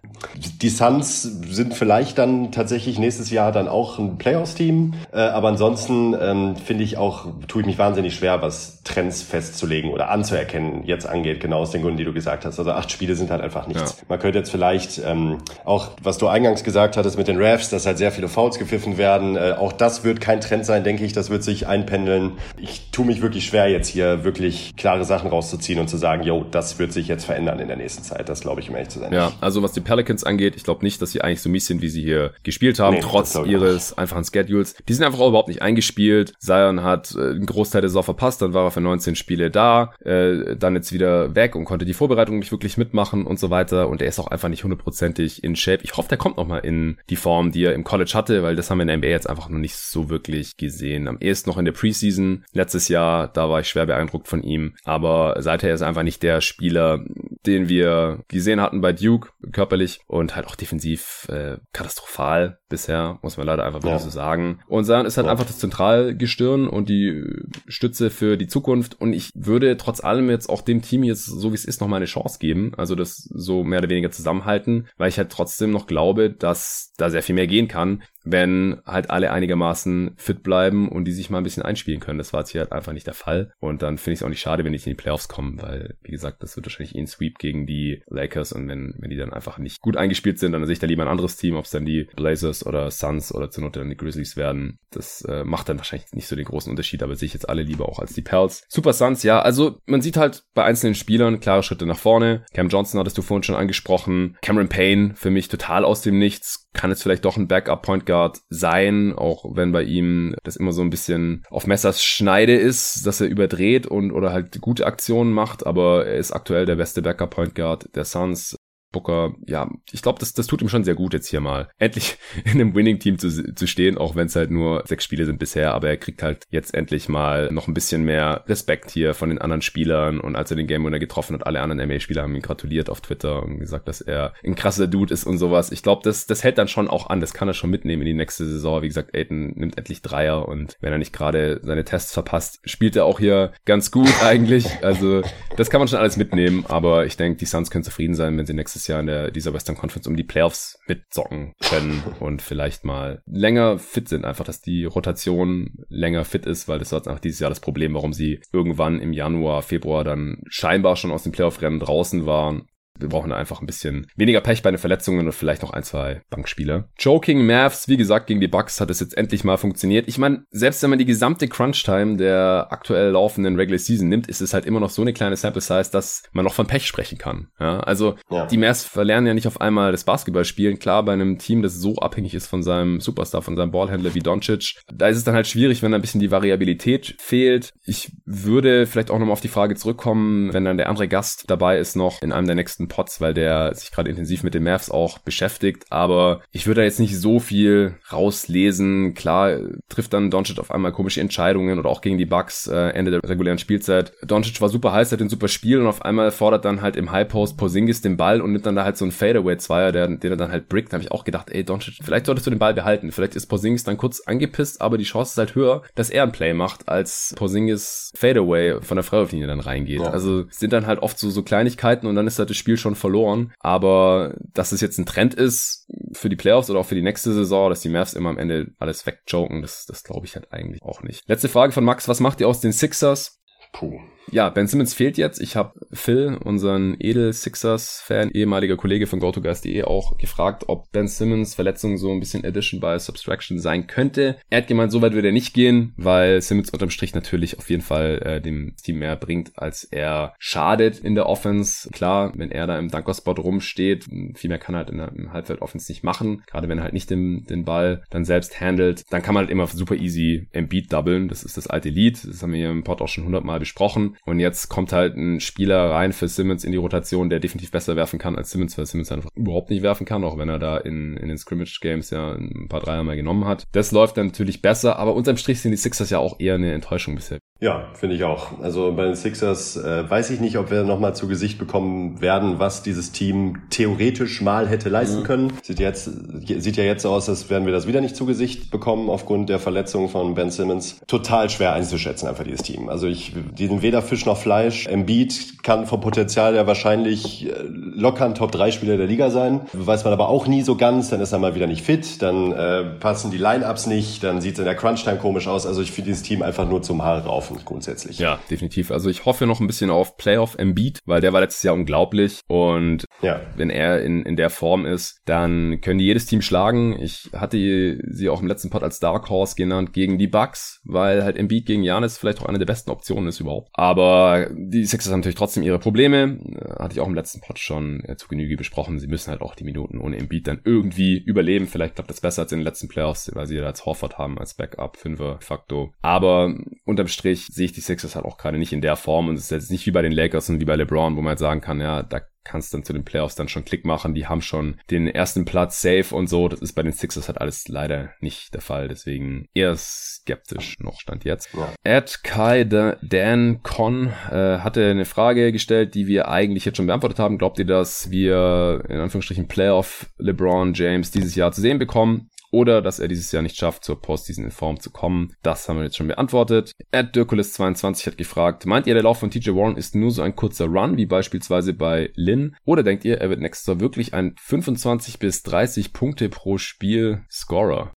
Die Suns sind vielleicht dann tatsächlich nächstes Jahr dann auch ein Playoffs-Team. Äh, aber ansonsten ähm, finde ich auch, tue ich mich wahnsinnig schwer, was Trends festzulegen oder anzuerkennen jetzt angeht, genau aus den Gründen, die du gesagt hast. Also acht Spiele sind halt einfach nichts. Ja. Man könnte jetzt vielleicht ähm, auch, was du eingangs gesagt hattest mit den Refs, dass halt sehr viele Fouls gepfiffen werden. Äh, auch das wird kein Trend sein, denke ich. Das wird sich einpendeln. Ich tue mich wirklich schwer, jetzt hier wirklich klare Sachen rauszuziehen und zu sagen, yo, das wird sich jetzt verändern in der nächsten Zeit. Das glaube ich, um ehrlich zu sein. Ja, also was die Pelicans angeht, ich glaube nicht, dass sie eigentlich so mies sind, wie sie hier gespielt haben, nee, trotz ihres einfachen Schedules. Die sind einfach auch überhaupt nicht eingespielt. Zion hat äh, einen Großteil der Saison verpasst, dann war er für 19 Spiele da, äh, dann jetzt wieder weg und konnte die Vorbereitung nicht wirklich mitmachen und so weiter. Und er ist auch einfach nicht hundertprozentig in Shape. Ich hoffe, der kommt nochmal in die Form, die er im College hatte, weil das haben wir in der NBA jetzt einfach noch nicht so wirklich gesehen. Am ehesten noch in der Preseason letztes Jahr, da war ich schwer beeindruckt von ihm. Aber seither ist er einfach nicht der Spieler, den wir gesehen hatten bei Duke, körperlich und halt auch defensiv äh, katastrophal bisher, muss man leider einfach wirklich ja. so sagen. Und Zion ist halt ja. einfach das Zentralgestirn und die Stütze für die Zukunft. Und ich würde trotz allem jetzt auch dem Team jetzt, so wie es ist, noch mal eine Chance geben. Also das so mehr oder weniger zusammenhalten, weil ich halt trotzdem noch glaube, dass da sehr viel mehr gehen kann wenn halt alle einigermaßen fit bleiben und die sich mal ein bisschen einspielen können. Das war jetzt hier halt einfach nicht der Fall. Und dann finde ich es auch nicht schade, wenn die in die Playoffs kommen, weil, wie gesagt, das wird wahrscheinlich eh ein Sweep gegen die Lakers und wenn, wenn die dann einfach nicht gut eingespielt sind, dann sehe ich da lieber ein anderes Team, ob es dann die Blazers oder Suns oder zur Not dann die Grizzlies werden. Das äh, macht dann wahrscheinlich nicht so den großen Unterschied, aber sehe ich jetzt alle lieber auch als die Pels. Super Suns, ja, also man sieht halt bei einzelnen Spielern klare Schritte nach vorne. Cam Johnson hattest du vorhin schon angesprochen. Cameron Payne für mich total aus dem Nichts. Kann jetzt vielleicht doch ein Backup-Point Guard sein, auch wenn bei ihm das immer so ein bisschen auf Messers Schneide ist, dass er überdreht und oder halt gute Aktionen macht, aber er ist aktuell der beste Backup Point Guard der Suns. Booker, ja, ich glaube, das, das tut ihm schon sehr gut jetzt hier mal. Endlich in einem Winning-Team zu, zu stehen, auch wenn es halt nur sechs Spiele sind bisher, aber er kriegt halt jetzt endlich mal noch ein bisschen mehr Respekt hier von den anderen Spielern und als er den Game Winner getroffen hat, alle anderen NBA-Spieler haben ihm gratuliert auf Twitter und gesagt, dass er ein krasser Dude ist und sowas. Ich glaube, das, das hält dann schon auch an, das kann er schon mitnehmen in die nächste Saison. Wie gesagt, Aiden nimmt endlich Dreier und wenn er nicht gerade seine Tests verpasst, spielt er auch hier ganz gut eigentlich. Also das kann man schon alles mitnehmen, aber ich denke, die Suns können zufrieden sein, wenn sie nächstes nächstes Jahr in der, dieser Western Conference um die Playoffs mitzocken können und vielleicht mal länger fit sind. Einfach, dass die Rotation länger fit ist, weil das war auch dieses Jahr das Problem, warum sie irgendwann im Januar, Februar dann scheinbar schon aus dem Playoff-Rennen draußen waren wir brauchen da einfach ein bisschen weniger Pech bei den Verletzungen und vielleicht noch ein, zwei Bankspieler. Joking Mavs, wie gesagt, gegen die Bucks hat es jetzt endlich mal funktioniert. Ich meine, selbst wenn man die gesamte Crunch-Time der aktuell laufenden Regular Season nimmt, ist es halt immer noch so eine kleine Sample-Size, dass man noch von Pech sprechen kann. Ja, also ja. die Mavs verlernen ja nicht auf einmal das Basketballspielen. Klar, bei einem Team, das so abhängig ist von seinem Superstar, von seinem Ballhändler wie Doncic, da ist es dann halt schwierig, wenn da ein bisschen die Variabilität fehlt. Ich würde vielleicht auch nochmal auf die Frage zurückkommen, wenn dann der andere Gast dabei ist noch in einem der nächsten Potts, weil der sich gerade intensiv mit den Mavs auch beschäftigt. Aber ich würde da jetzt nicht so viel rauslesen. Klar trifft dann Doncic auf einmal komische Entscheidungen oder auch gegen die Bucks äh, Ende der regulären Spielzeit. Doncic war super heiß, hat ein super Spiel und auf einmal fordert dann halt im High Post Porzingis den Ball und nimmt dann da halt so einen Fadeaway Zweier, der, den er dann halt brickt. Da habe ich auch gedacht, ey Doncic, vielleicht solltest du den Ball behalten. Vielleicht ist Porzingis dann kurz angepisst, aber die Chance ist halt höher, dass er ein Play macht, als Porzingis Fadeaway von der Freiwurflinie dann reingeht. Ja. Also sind dann halt oft so, so Kleinigkeiten und dann ist halt das Spiel schon verloren. Aber dass es jetzt ein Trend ist für die Playoffs oder auch für die nächste Saison, dass die Mavs immer am Ende alles wegjoken, das, das glaube ich halt eigentlich auch nicht. Letzte Frage von Max, was macht ihr aus den Sixers? Puh. Ja, Ben Simmons fehlt jetzt. Ich habe Phil, unseren Edel-Sixers-Fan, ehemaliger Kollege von GoToGuys.de, auch gefragt, ob Ben Simmons Verletzung so ein bisschen Addition by Subtraction sein könnte. Er hat gemeint, so weit würde er nicht gehen, weil Simmons unterm Strich natürlich auf jeden Fall äh, dem Team mehr bringt, als er schadet in der Offense. Klar, wenn er da im Dunker-Spot rumsteht, viel mehr kann er halt in der Halbfeld-Offense nicht machen. Gerade wenn er halt nicht den, den Ball dann selbst handelt, dann kann man halt immer super easy Beat doublen. Das ist das alte Lied. Das haben wir hier im Pod auch schon hundertmal besprochen. Und jetzt kommt halt ein Spieler rein für Simmons in die Rotation, der definitiv besser werfen kann als Simmons, weil Simmons einfach überhaupt nicht werfen kann, auch wenn er da in, in den Scrimmage Games ja ein paar Dreier mal genommen hat. Das läuft dann natürlich besser, aber unterm Strich sind die Sixers ja auch eher eine Enttäuschung bisher. Ja, finde ich auch. Also bei den Sixers äh, weiß ich nicht, ob wir nochmal zu Gesicht bekommen werden, was dieses Team theoretisch mal hätte leisten mhm. können. Sieht jetzt, sieht ja jetzt so aus, als werden wir das wieder nicht zu Gesicht bekommen aufgrund der Verletzung von Ben Simmons. Total schwer einzuschätzen einfach dieses Team. Also ich, die sind weder Fisch noch Fleisch. Embiid kann vom Potenzial ja wahrscheinlich äh, locker ein Top-3-Spieler der Liga sein. Weiß man aber auch nie so ganz. Dann ist er mal wieder nicht fit. Dann äh, passen die Line-Ups nicht. Dann sieht es in der Crunch-Time komisch aus. Also ich finde dieses Team einfach nur zum Haar raufen grundsätzlich. Ja, definitiv. Also ich hoffe noch ein bisschen auf Playoff Embiid, weil der war letztes Jahr unglaublich. Und ja. wenn er in, in der Form ist, dann können die jedes Team schlagen. Ich hatte sie auch im letzten Pod als Dark Horse genannt gegen die Bucks, weil halt Embiid gegen Janis vielleicht auch eine der besten Optionen ist überhaupt. Aber die Sixers haben natürlich trotzdem ihre Probleme. Hatte ich auch im letzten Pod schon zu Genüge besprochen. Sie müssen halt auch die Minuten ohne Embiid dann irgendwie überleben. Vielleicht klappt das besser als in den letzten Playoffs, weil sie als Horford haben als Backup, Fünfer, Facto. Aber unterm Strich sehe ich die Sixers halt auch gerade nicht in der Form und es ist jetzt nicht wie bei den Lakers und wie bei LeBron, wo man halt sagen kann, ja, da kannst dann zu den Playoffs dann schon Klick machen. Die haben schon den ersten Platz safe und so. Das ist bei den Sixers halt alles leider nicht der Fall. Deswegen eher skeptisch noch stand jetzt. Ja. Ed Kai Dan Con äh, hatte eine Frage gestellt, die wir eigentlich jetzt schon beantwortet haben. Glaubt ihr, dass wir in Anführungsstrichen Playoff LeBron James dieses Jahr zu sehen bekommen? Oder dass er dieses Jahr nicht schafft, zur Postseason in Form zu kommen. Das haben wir jetzt schon beantwortet. Ed Dirkulis22 hat gefragt, meint ihr, der Lauf von TJ Warren ist nur so ein kurzer Run, wie beispielsweise bei Lin? Oder denkt ihr, er wird nächstes Jahr wirklich ein 25 bis 30 Punkte pro Spiel Scorer?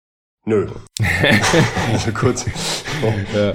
Nö. also kurz,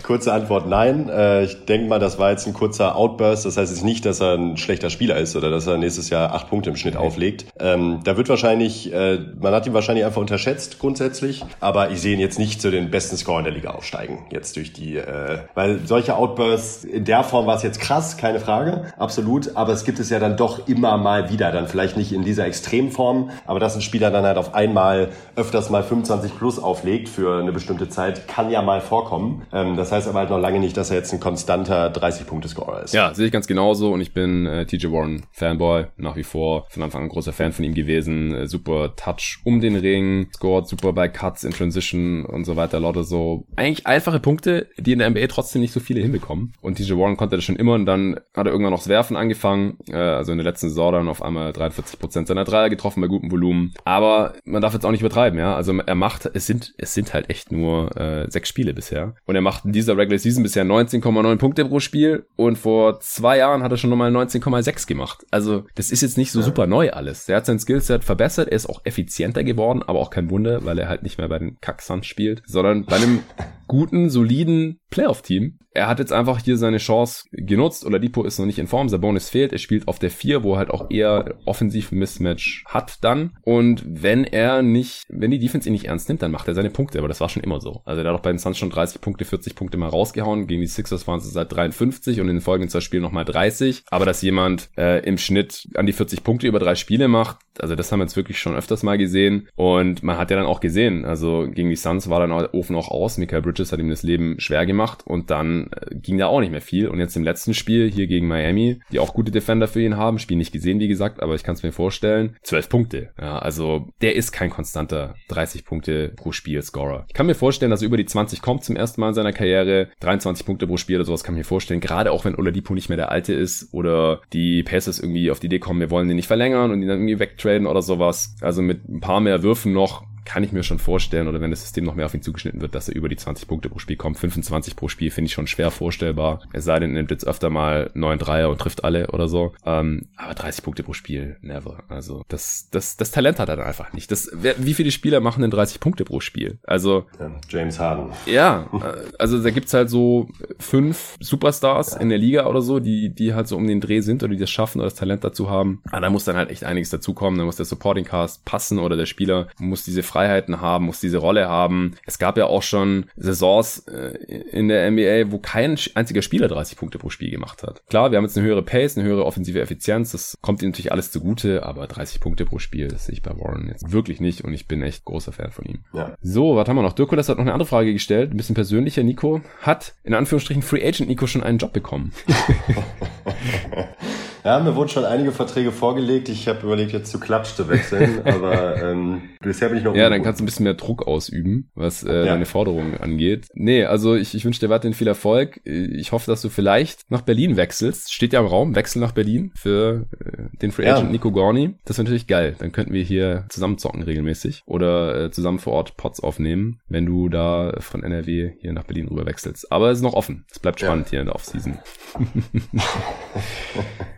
kurze Antwort nein. Äh, ich denke mal, das war jetzt ein kurzer Outburst. Das heißt jetzt nicht, dass er ein schlechter Spieler ist oder dass er nächstes Jahr acht Punkte im Schnitt auflegt. Ähm, da wird wahrscheinlich, äh, man hat ihn wahrscheinlich einfach unterschätzt grundsätzlich, aber ich sehe ihn jetzt nicht zu den besten Scorern der Liga aufsteigen. Jetzt durch die, äh, weil solche Outbursts in der Form war es jetzt krass, keine Frage, absolut. Aber es gibt es ja dann doch immer mal wieder. Dann vielleicht nicht in dieser Extremform, aber dass ein Spieler dann halt auf einmal öfters mal 25 plus auf auflegt für eine bestimmte Zeit, kann ja mal vorkommen. Ähm, das heißt aber halt noch lange nicht, dass er jetzt ein konstanter 30-Punkte-Scorer ist. Ja, sehe ich ganz genauso und ich bin äh, TJ Warren Fanboy, nach wie vor von Anfang an großer Fan von ihm gewesen. Äh, super Touch um den Ring, scored super bei Cuts in Transition und so weiter. Lauter so eigentlich einfache Punkte, die in der NBA trotzdem nicht so viele hinbekommen. Und TJ Warren konnte das schon immer und dann hat er irgendwann noch das Werfen angefangen. Äh, also in der letzten Saison dann auf einmal 43% seiner Dreier getroffen bei gutem Volumen. Aber man darf jetzt auch nicht übertreiben, ja. Also er macht, es sind es sind halt echt nur äh, sechs Spiele bisher. Und er macht in dieser Regular Season bisher 19,9 Punkte pro Spiel und vor zwei Jahren hat er schon nochmal 19,6 gemacht. Also das ist jetzt nicht so ja. super neu alles. Er hat sein Skillset verbessert, er ist auch effizienter geworden, aber auch kein Wunder, weil er halt nicht mehr bei den Kacksons spielt, sondern bei einem guten, soliden Playoff-Team. Er hat jetzt einfach hier seine Chance genutzt. Oladipo ist noch nicht in Form, Sabonis fehlt. Er spielt auf der 4, wo er halt auch eher offensiv Mismatch hat dann. Und wenn er nicht, wenn die Defense ihn nicht ernst nimmt, dann macht er seine Punkte. Aber das war schon immer so. Also der hat auch bei den Suns schon 30 Punkte, 40 Punkte mal rausgehauen. Gegen die Sixers waren es seit 53 und in den folgenden zwei Spielen nochmal 30. Aber dass jemand äh, im Schnitt an die 40 Punkte über drei Spiele macht, also das haben wir jetzt wirklich schon öfters mal gesehen. Und man hat ja dann auch gesehen, also gegen die Suns war dann Ofen auch aus. Michael Bridges hat ihm das Leben schwer gemacht und dann äh, ging da auch nicht mehr viel. Und jetzt im letzten Spiel hier gegen Miami, die auch gute Defender für ihn haben, Spiel nicht gesehen, wie gesagt, aber ich kann es mir vorstellen, 12 Punkte. Ja, also der ist kein konstanter 30 Punkte pro Spiel Scorer. Ich kann mir vorstellen, dass er über die 20 kommt zum ersten Mal in seiner Karriere. 23 Punkte pro Spiel oder sowas kann ich mir vorstellen. Gerade auch wenn Oladipo nicht mehr der Alte ist oder die Pacers irgendwie auf die Idee kommen, wir wollen den nicht verlängern und ihn dann irgendwie wegtraden oder sowas. Also mit ein paar mehr Würfen noch kann ich mir schon vorstellen, oder wenn das System noch mehr auf ihn zugeschnitten wird, dass er über die 20 Punkte pro Spiel kommt. 25 pro Spiel finde ich schon schwer vorstellbar. Es sei denn, er nimmt jetzt öfter mal 9 Dreier und trifft alle oder so. Ähm, aber 30 Punkte pro Spiel, never. Also das, das, das Talent hat er dann einfach nicht. Das, wie viele Spieler machen denn 30 Punkte pro Spiel? Also ja, James Harden. Ja, also da gibt's halt so fünf Superstars ja. in der Liga oder so, die, die halt so um den Dreh sind oder die das schaffen oder das Talent dazu haben. Aber da muss dann halt echt einiges dazukommen. Da muss der Supporting Cast passen oder der Spieler muss diese Freiheiten haben, muss diese Rolle haben. Es gab ja auch schon Saisons äh, in der NBA, wo kein einziger Spieler 30 Punkte pro Spiel gemacht hat. Klar, wir haben jetzt eine höhere Pace, eine höhere offensive Effizienz, das kommt ihm natürlich alles zugute, aber 30 Punkte pro Spiel, das sehe ich bei Warren jetzt wirklich nicht und ich bin echt großer Fan von ihm. Ja. So, was haben wir noch? Dirkulas hat noch eine andere Frage gestellt, ein bisschen persönlicher. Nico hat in Anführungsstrichen Free Agent Nico schon einen Job bekommen. Ja, mir wurden schon einige Verträge vorgelegt. Ich habe überlegt, jetzt zu Klatsch zu wechseln, aber ähm, bisher bin ich noch. Ja, dann kannst du ein bisschen mehr Druck ausüben, was äh, ja. deine Forderungen angeht. Nee, also ich, ich wünsche dir weiterhin viel Erfolg. Ich hoffe, dass du vielleicht nach Berlin wechselst. Steht ja im Raum, Wechsel nach Berlin für äh, den Free Agent ja. Nico Gorni. Das wäre natürlich geil. Dann könnten wir hier zusammen zocken regelmäßig oder äh, zusammen vor Ort Pots aufnehmen, wenn du da von NRW hier nach Berlin rüber wechselst. Aber es ist noch offen. Es bleibt spannend ja. hier in der Offseason.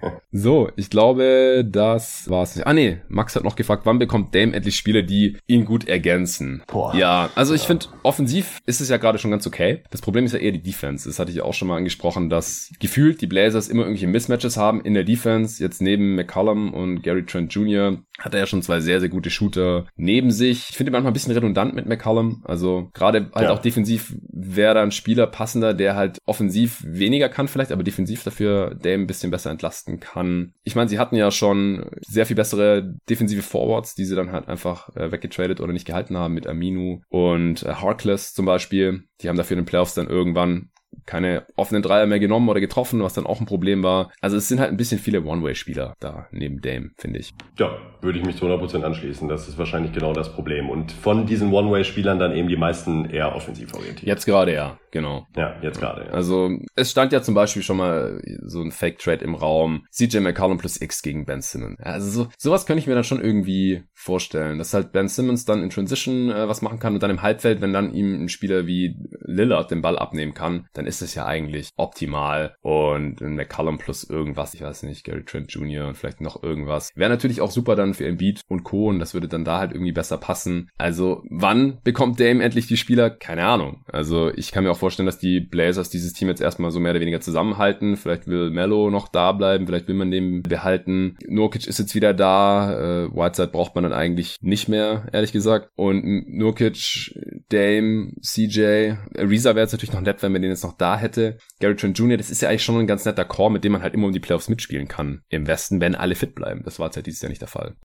so, ich glaube, das war's. Ah nee, Max hat noch gefragt, wann bekommt Dame endlich Spiele, die ihn gut ergänzen? Boah. Ja, also ich ja. finde, offensiv ist es ja gerade schon ganz okay. Das Problem ist ja eher die Defense. Das hatte ich auch schon mal angesprochen, dass gefühlt die Blazers immer irgendwelche Mismatches haben in der Defense. Jetzt neben McCollum und Gary Trent Jr. hat er ja schon zwei sehr, sehr gute Shooter neben sich. Ich finde manchmal ein bisschen redundant mit McCollum. Also gerade halt ja. auch defensiv wäre da ein Spieler passender, der halt offensiv weniger kann vielleicht, aber defensiv dafür Dame ein bisschen besser entlasten kann. Ich meine, sie hatten ja schon sehr viel bessere defensive Forwards, die sie dann halt einfach äh, weggetradet oder nicht gehalten haben mit Aminu und äh, Harkless zum Beispiel. Die haben dafür in den Playoffs dann irgendwann keine offenen Dreier mehr genommen oder getroffen, was dann auch ein Problem war. Also es sind halt ein bisschen viele One-Way-Spieler da neben Dame, finde ich. Ja, würde ich mich zu 100% anschließen. Das ist wahrscheinlich genau das Problem. Und von diesen One-Way-Spielern dann eben die meisten eher offensiv orientiert. Jetzt gerade ja, genau. Ja, jetzt gerade. Ja. Also es stand ja zum Beispiel schon mal so ein Fake-Trade im Raum. CJ McCollum plus X gegen Ben Simmons. Also so, sowas könnte ich mir dann schon irgendwie vorstellen, dass halt Ben Simmons dann in Transition äh, was machen kann und dann im Halbfeld, wenn dann ihm ein Spieler wie Lillard den Ball abnehmen kann, dann ist es ja eigentlich optimal. Und ein McCallum plus irgendwas, ich weiß nicht, Gary Trent Jr. und vielleicht noch irgendwas. Wäre natürlich auch super dann für Embiid und Co. Und das würde dann da halt irgendwie besser passen. Also wann bekommt Dame endlich die Spieler? Keine Ahnung. Also ich kann mir auch vorstellen, dass die Blazers dieses Team jetzt erstmal so mehr oder weniger zusammenhalten. Vielleicht will Mello noch da bleiben, vielleicht will man den behalten. Nurkic ist jetzt wieder da. Äh, Whiteside braucht man dann eigentlich nicht mehr, ehrlich gesagt. Und Nurkic, Dame, CJ, Reza wäre jetzt natürlich noch nett, wenn man den jetzt noch da hätte. Gary Trent Jr., das ist ja eigentlich schon ein ganz netter Core, mit dem man halt immer um die Playoffs mitspielen kann. Im Westen, wenn alle fit bleiben. Das war jetzt halt dieses Jahr nicht der Fall.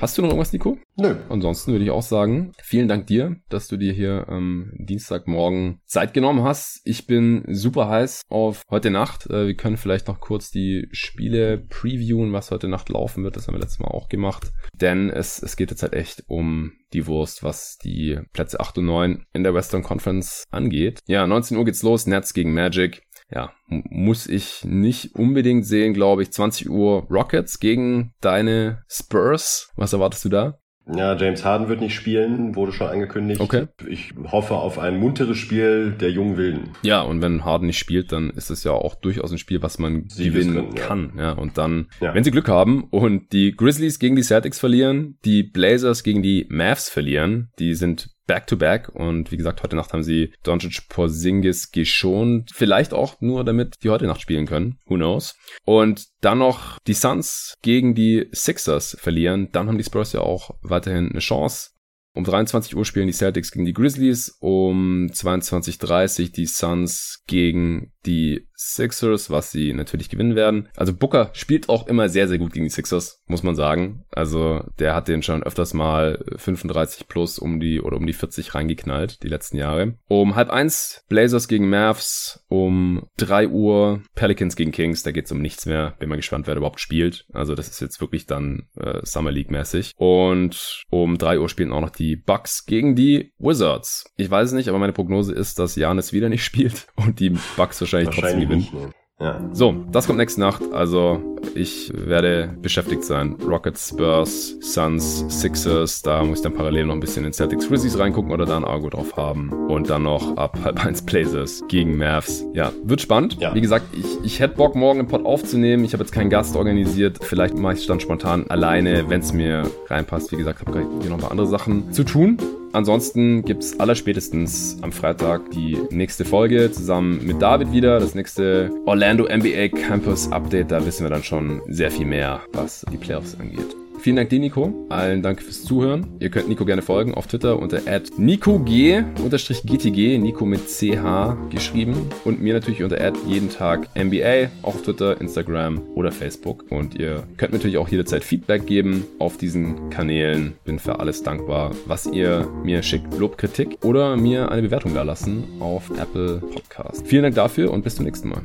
Hast du noch irgendwas, Nico? Nö. Ansonsten würde ich auch sagen, vielen Dank dir, dass du dir hier am ähm, Dienstagmorgen Zeit genommen hast. Ich bin super heiß auf heute Nacht. Äh, wir können vielleicht noch kurz die Spiele previewen, was heute Nacht laufen wird. Das haben wir letztes Mal auch gemacht. Denn es, es geht jetzt halt echt um die Wurst, was die Plätze 8 und 9 in der Western Conference angeht. Ja, 19 Uhr geht's los. Nets gegen Magic ja, muss ich nicht unbedingt sehen, glaube ich. 20 Uhr Rockets gegen deine Spurs. Was erwartest du da? Ja, James Harden wird nicht spielen, wurde schon angekündigt. Okay. Ich hoffe auf ein munteres Spiel der jungen Wilden. Ja, und wenn Harden nicht spielt, dann ist es ja auch durchaus ein Spiel, was man sie gewinnen können, kann. Ja. ja. und dann, ja. wenn sie Glück haben und die Grizzlies gegen die Celtics verlieren, die Blazers gegen die Mavs verlieren, die sind Back-to-Back. -back. Und wie gesagt, heute Nacht haben sie Doncic Porzingis geschont. Vielleicht auch nur, damit die heute Nacht spielen können. Who knows? Und dann noch die Suns gegen die Sixers verlieren. Dann haben die Spurs ja auch weiterhin eine Chance. Um 23 Uhr spielen die Celtics gegen die Grizzlies, um 22.30 Uhr die Suns gegen die Sixers, was sie natürlich gewinnen werden. Also Booker spielt auch immer sehr, sehr gut gegen die Sixers, muss man sagen. Also der hat den schon öfters mal 35 plus um die oder um die 40 reingeknallt, die letzten Jahre. Um halb eins Blazers gegen Mavs, um drei Uhr Pelicans gegen Kings, da geht's um nichts mehr. Bin mal gespannt, wer überhaupt spielt. Also das ist jetzt wirklich dann äh, Summer League mäßig. Und um drei Uhr spielen auch noch die Bucks gegen die Wizards. Ich weiß es nicht, aber meine Prognose ist, dass Janis wieder nicht spielt und die Bucks wahrscheinlich, wahrscheinlich trotzdem gewinnen. Ja. So, das kommt nächste Nacht. Also ich werde beschäftigt sein. Rockets, Spurs, Suns, Sixers. Da muss ich dann parallel noch ein bisschen in Celtics Grizzlies reingucken oder da ein Argo drauf haben. Und dann noch ab halb eins Blazers gegen Mavs. Ja, wird spannend. Ja. Wie gesagt, ich, ich hätte Bock, morgen einen Pod aufzunehmen. Ich habe jetzt keinen Gast organisiert. Vielleicht mache ich es dann spontan alleine, wenn es mir reinpasst. Wie gesagt, habe hier noch ein paar andere Sachen zu tun. Ansonsten gibt es allerspätestens am Freitag die nächste Folge zusammen mit David wieder. Das nächste Orlando NBA Campus Update. Da wissen wir dann schon sehr viel mehr, was die Playoffs angeht. Vielen Dank dir, Nico. Allen Dank fürs Zuhören. Ihr könnt Nico gerne folgen auf Twitter unter NicoG-GTG, Nico mit CH geschrieben. Und mir natürlich unter jeden Tag NBA, auch auf Twitter, Instagram oder Facebook. Und ihr könnt natürlich auch jederzeit Feedback geben auf diesen Kanälen. Bin für alles dankbar, was ihr mir schickt. Lob, Kritik oder mir eine Bewertung da lassen auf Apple Podcast. Vielen Dank dafür und bis zum nächsten Mal.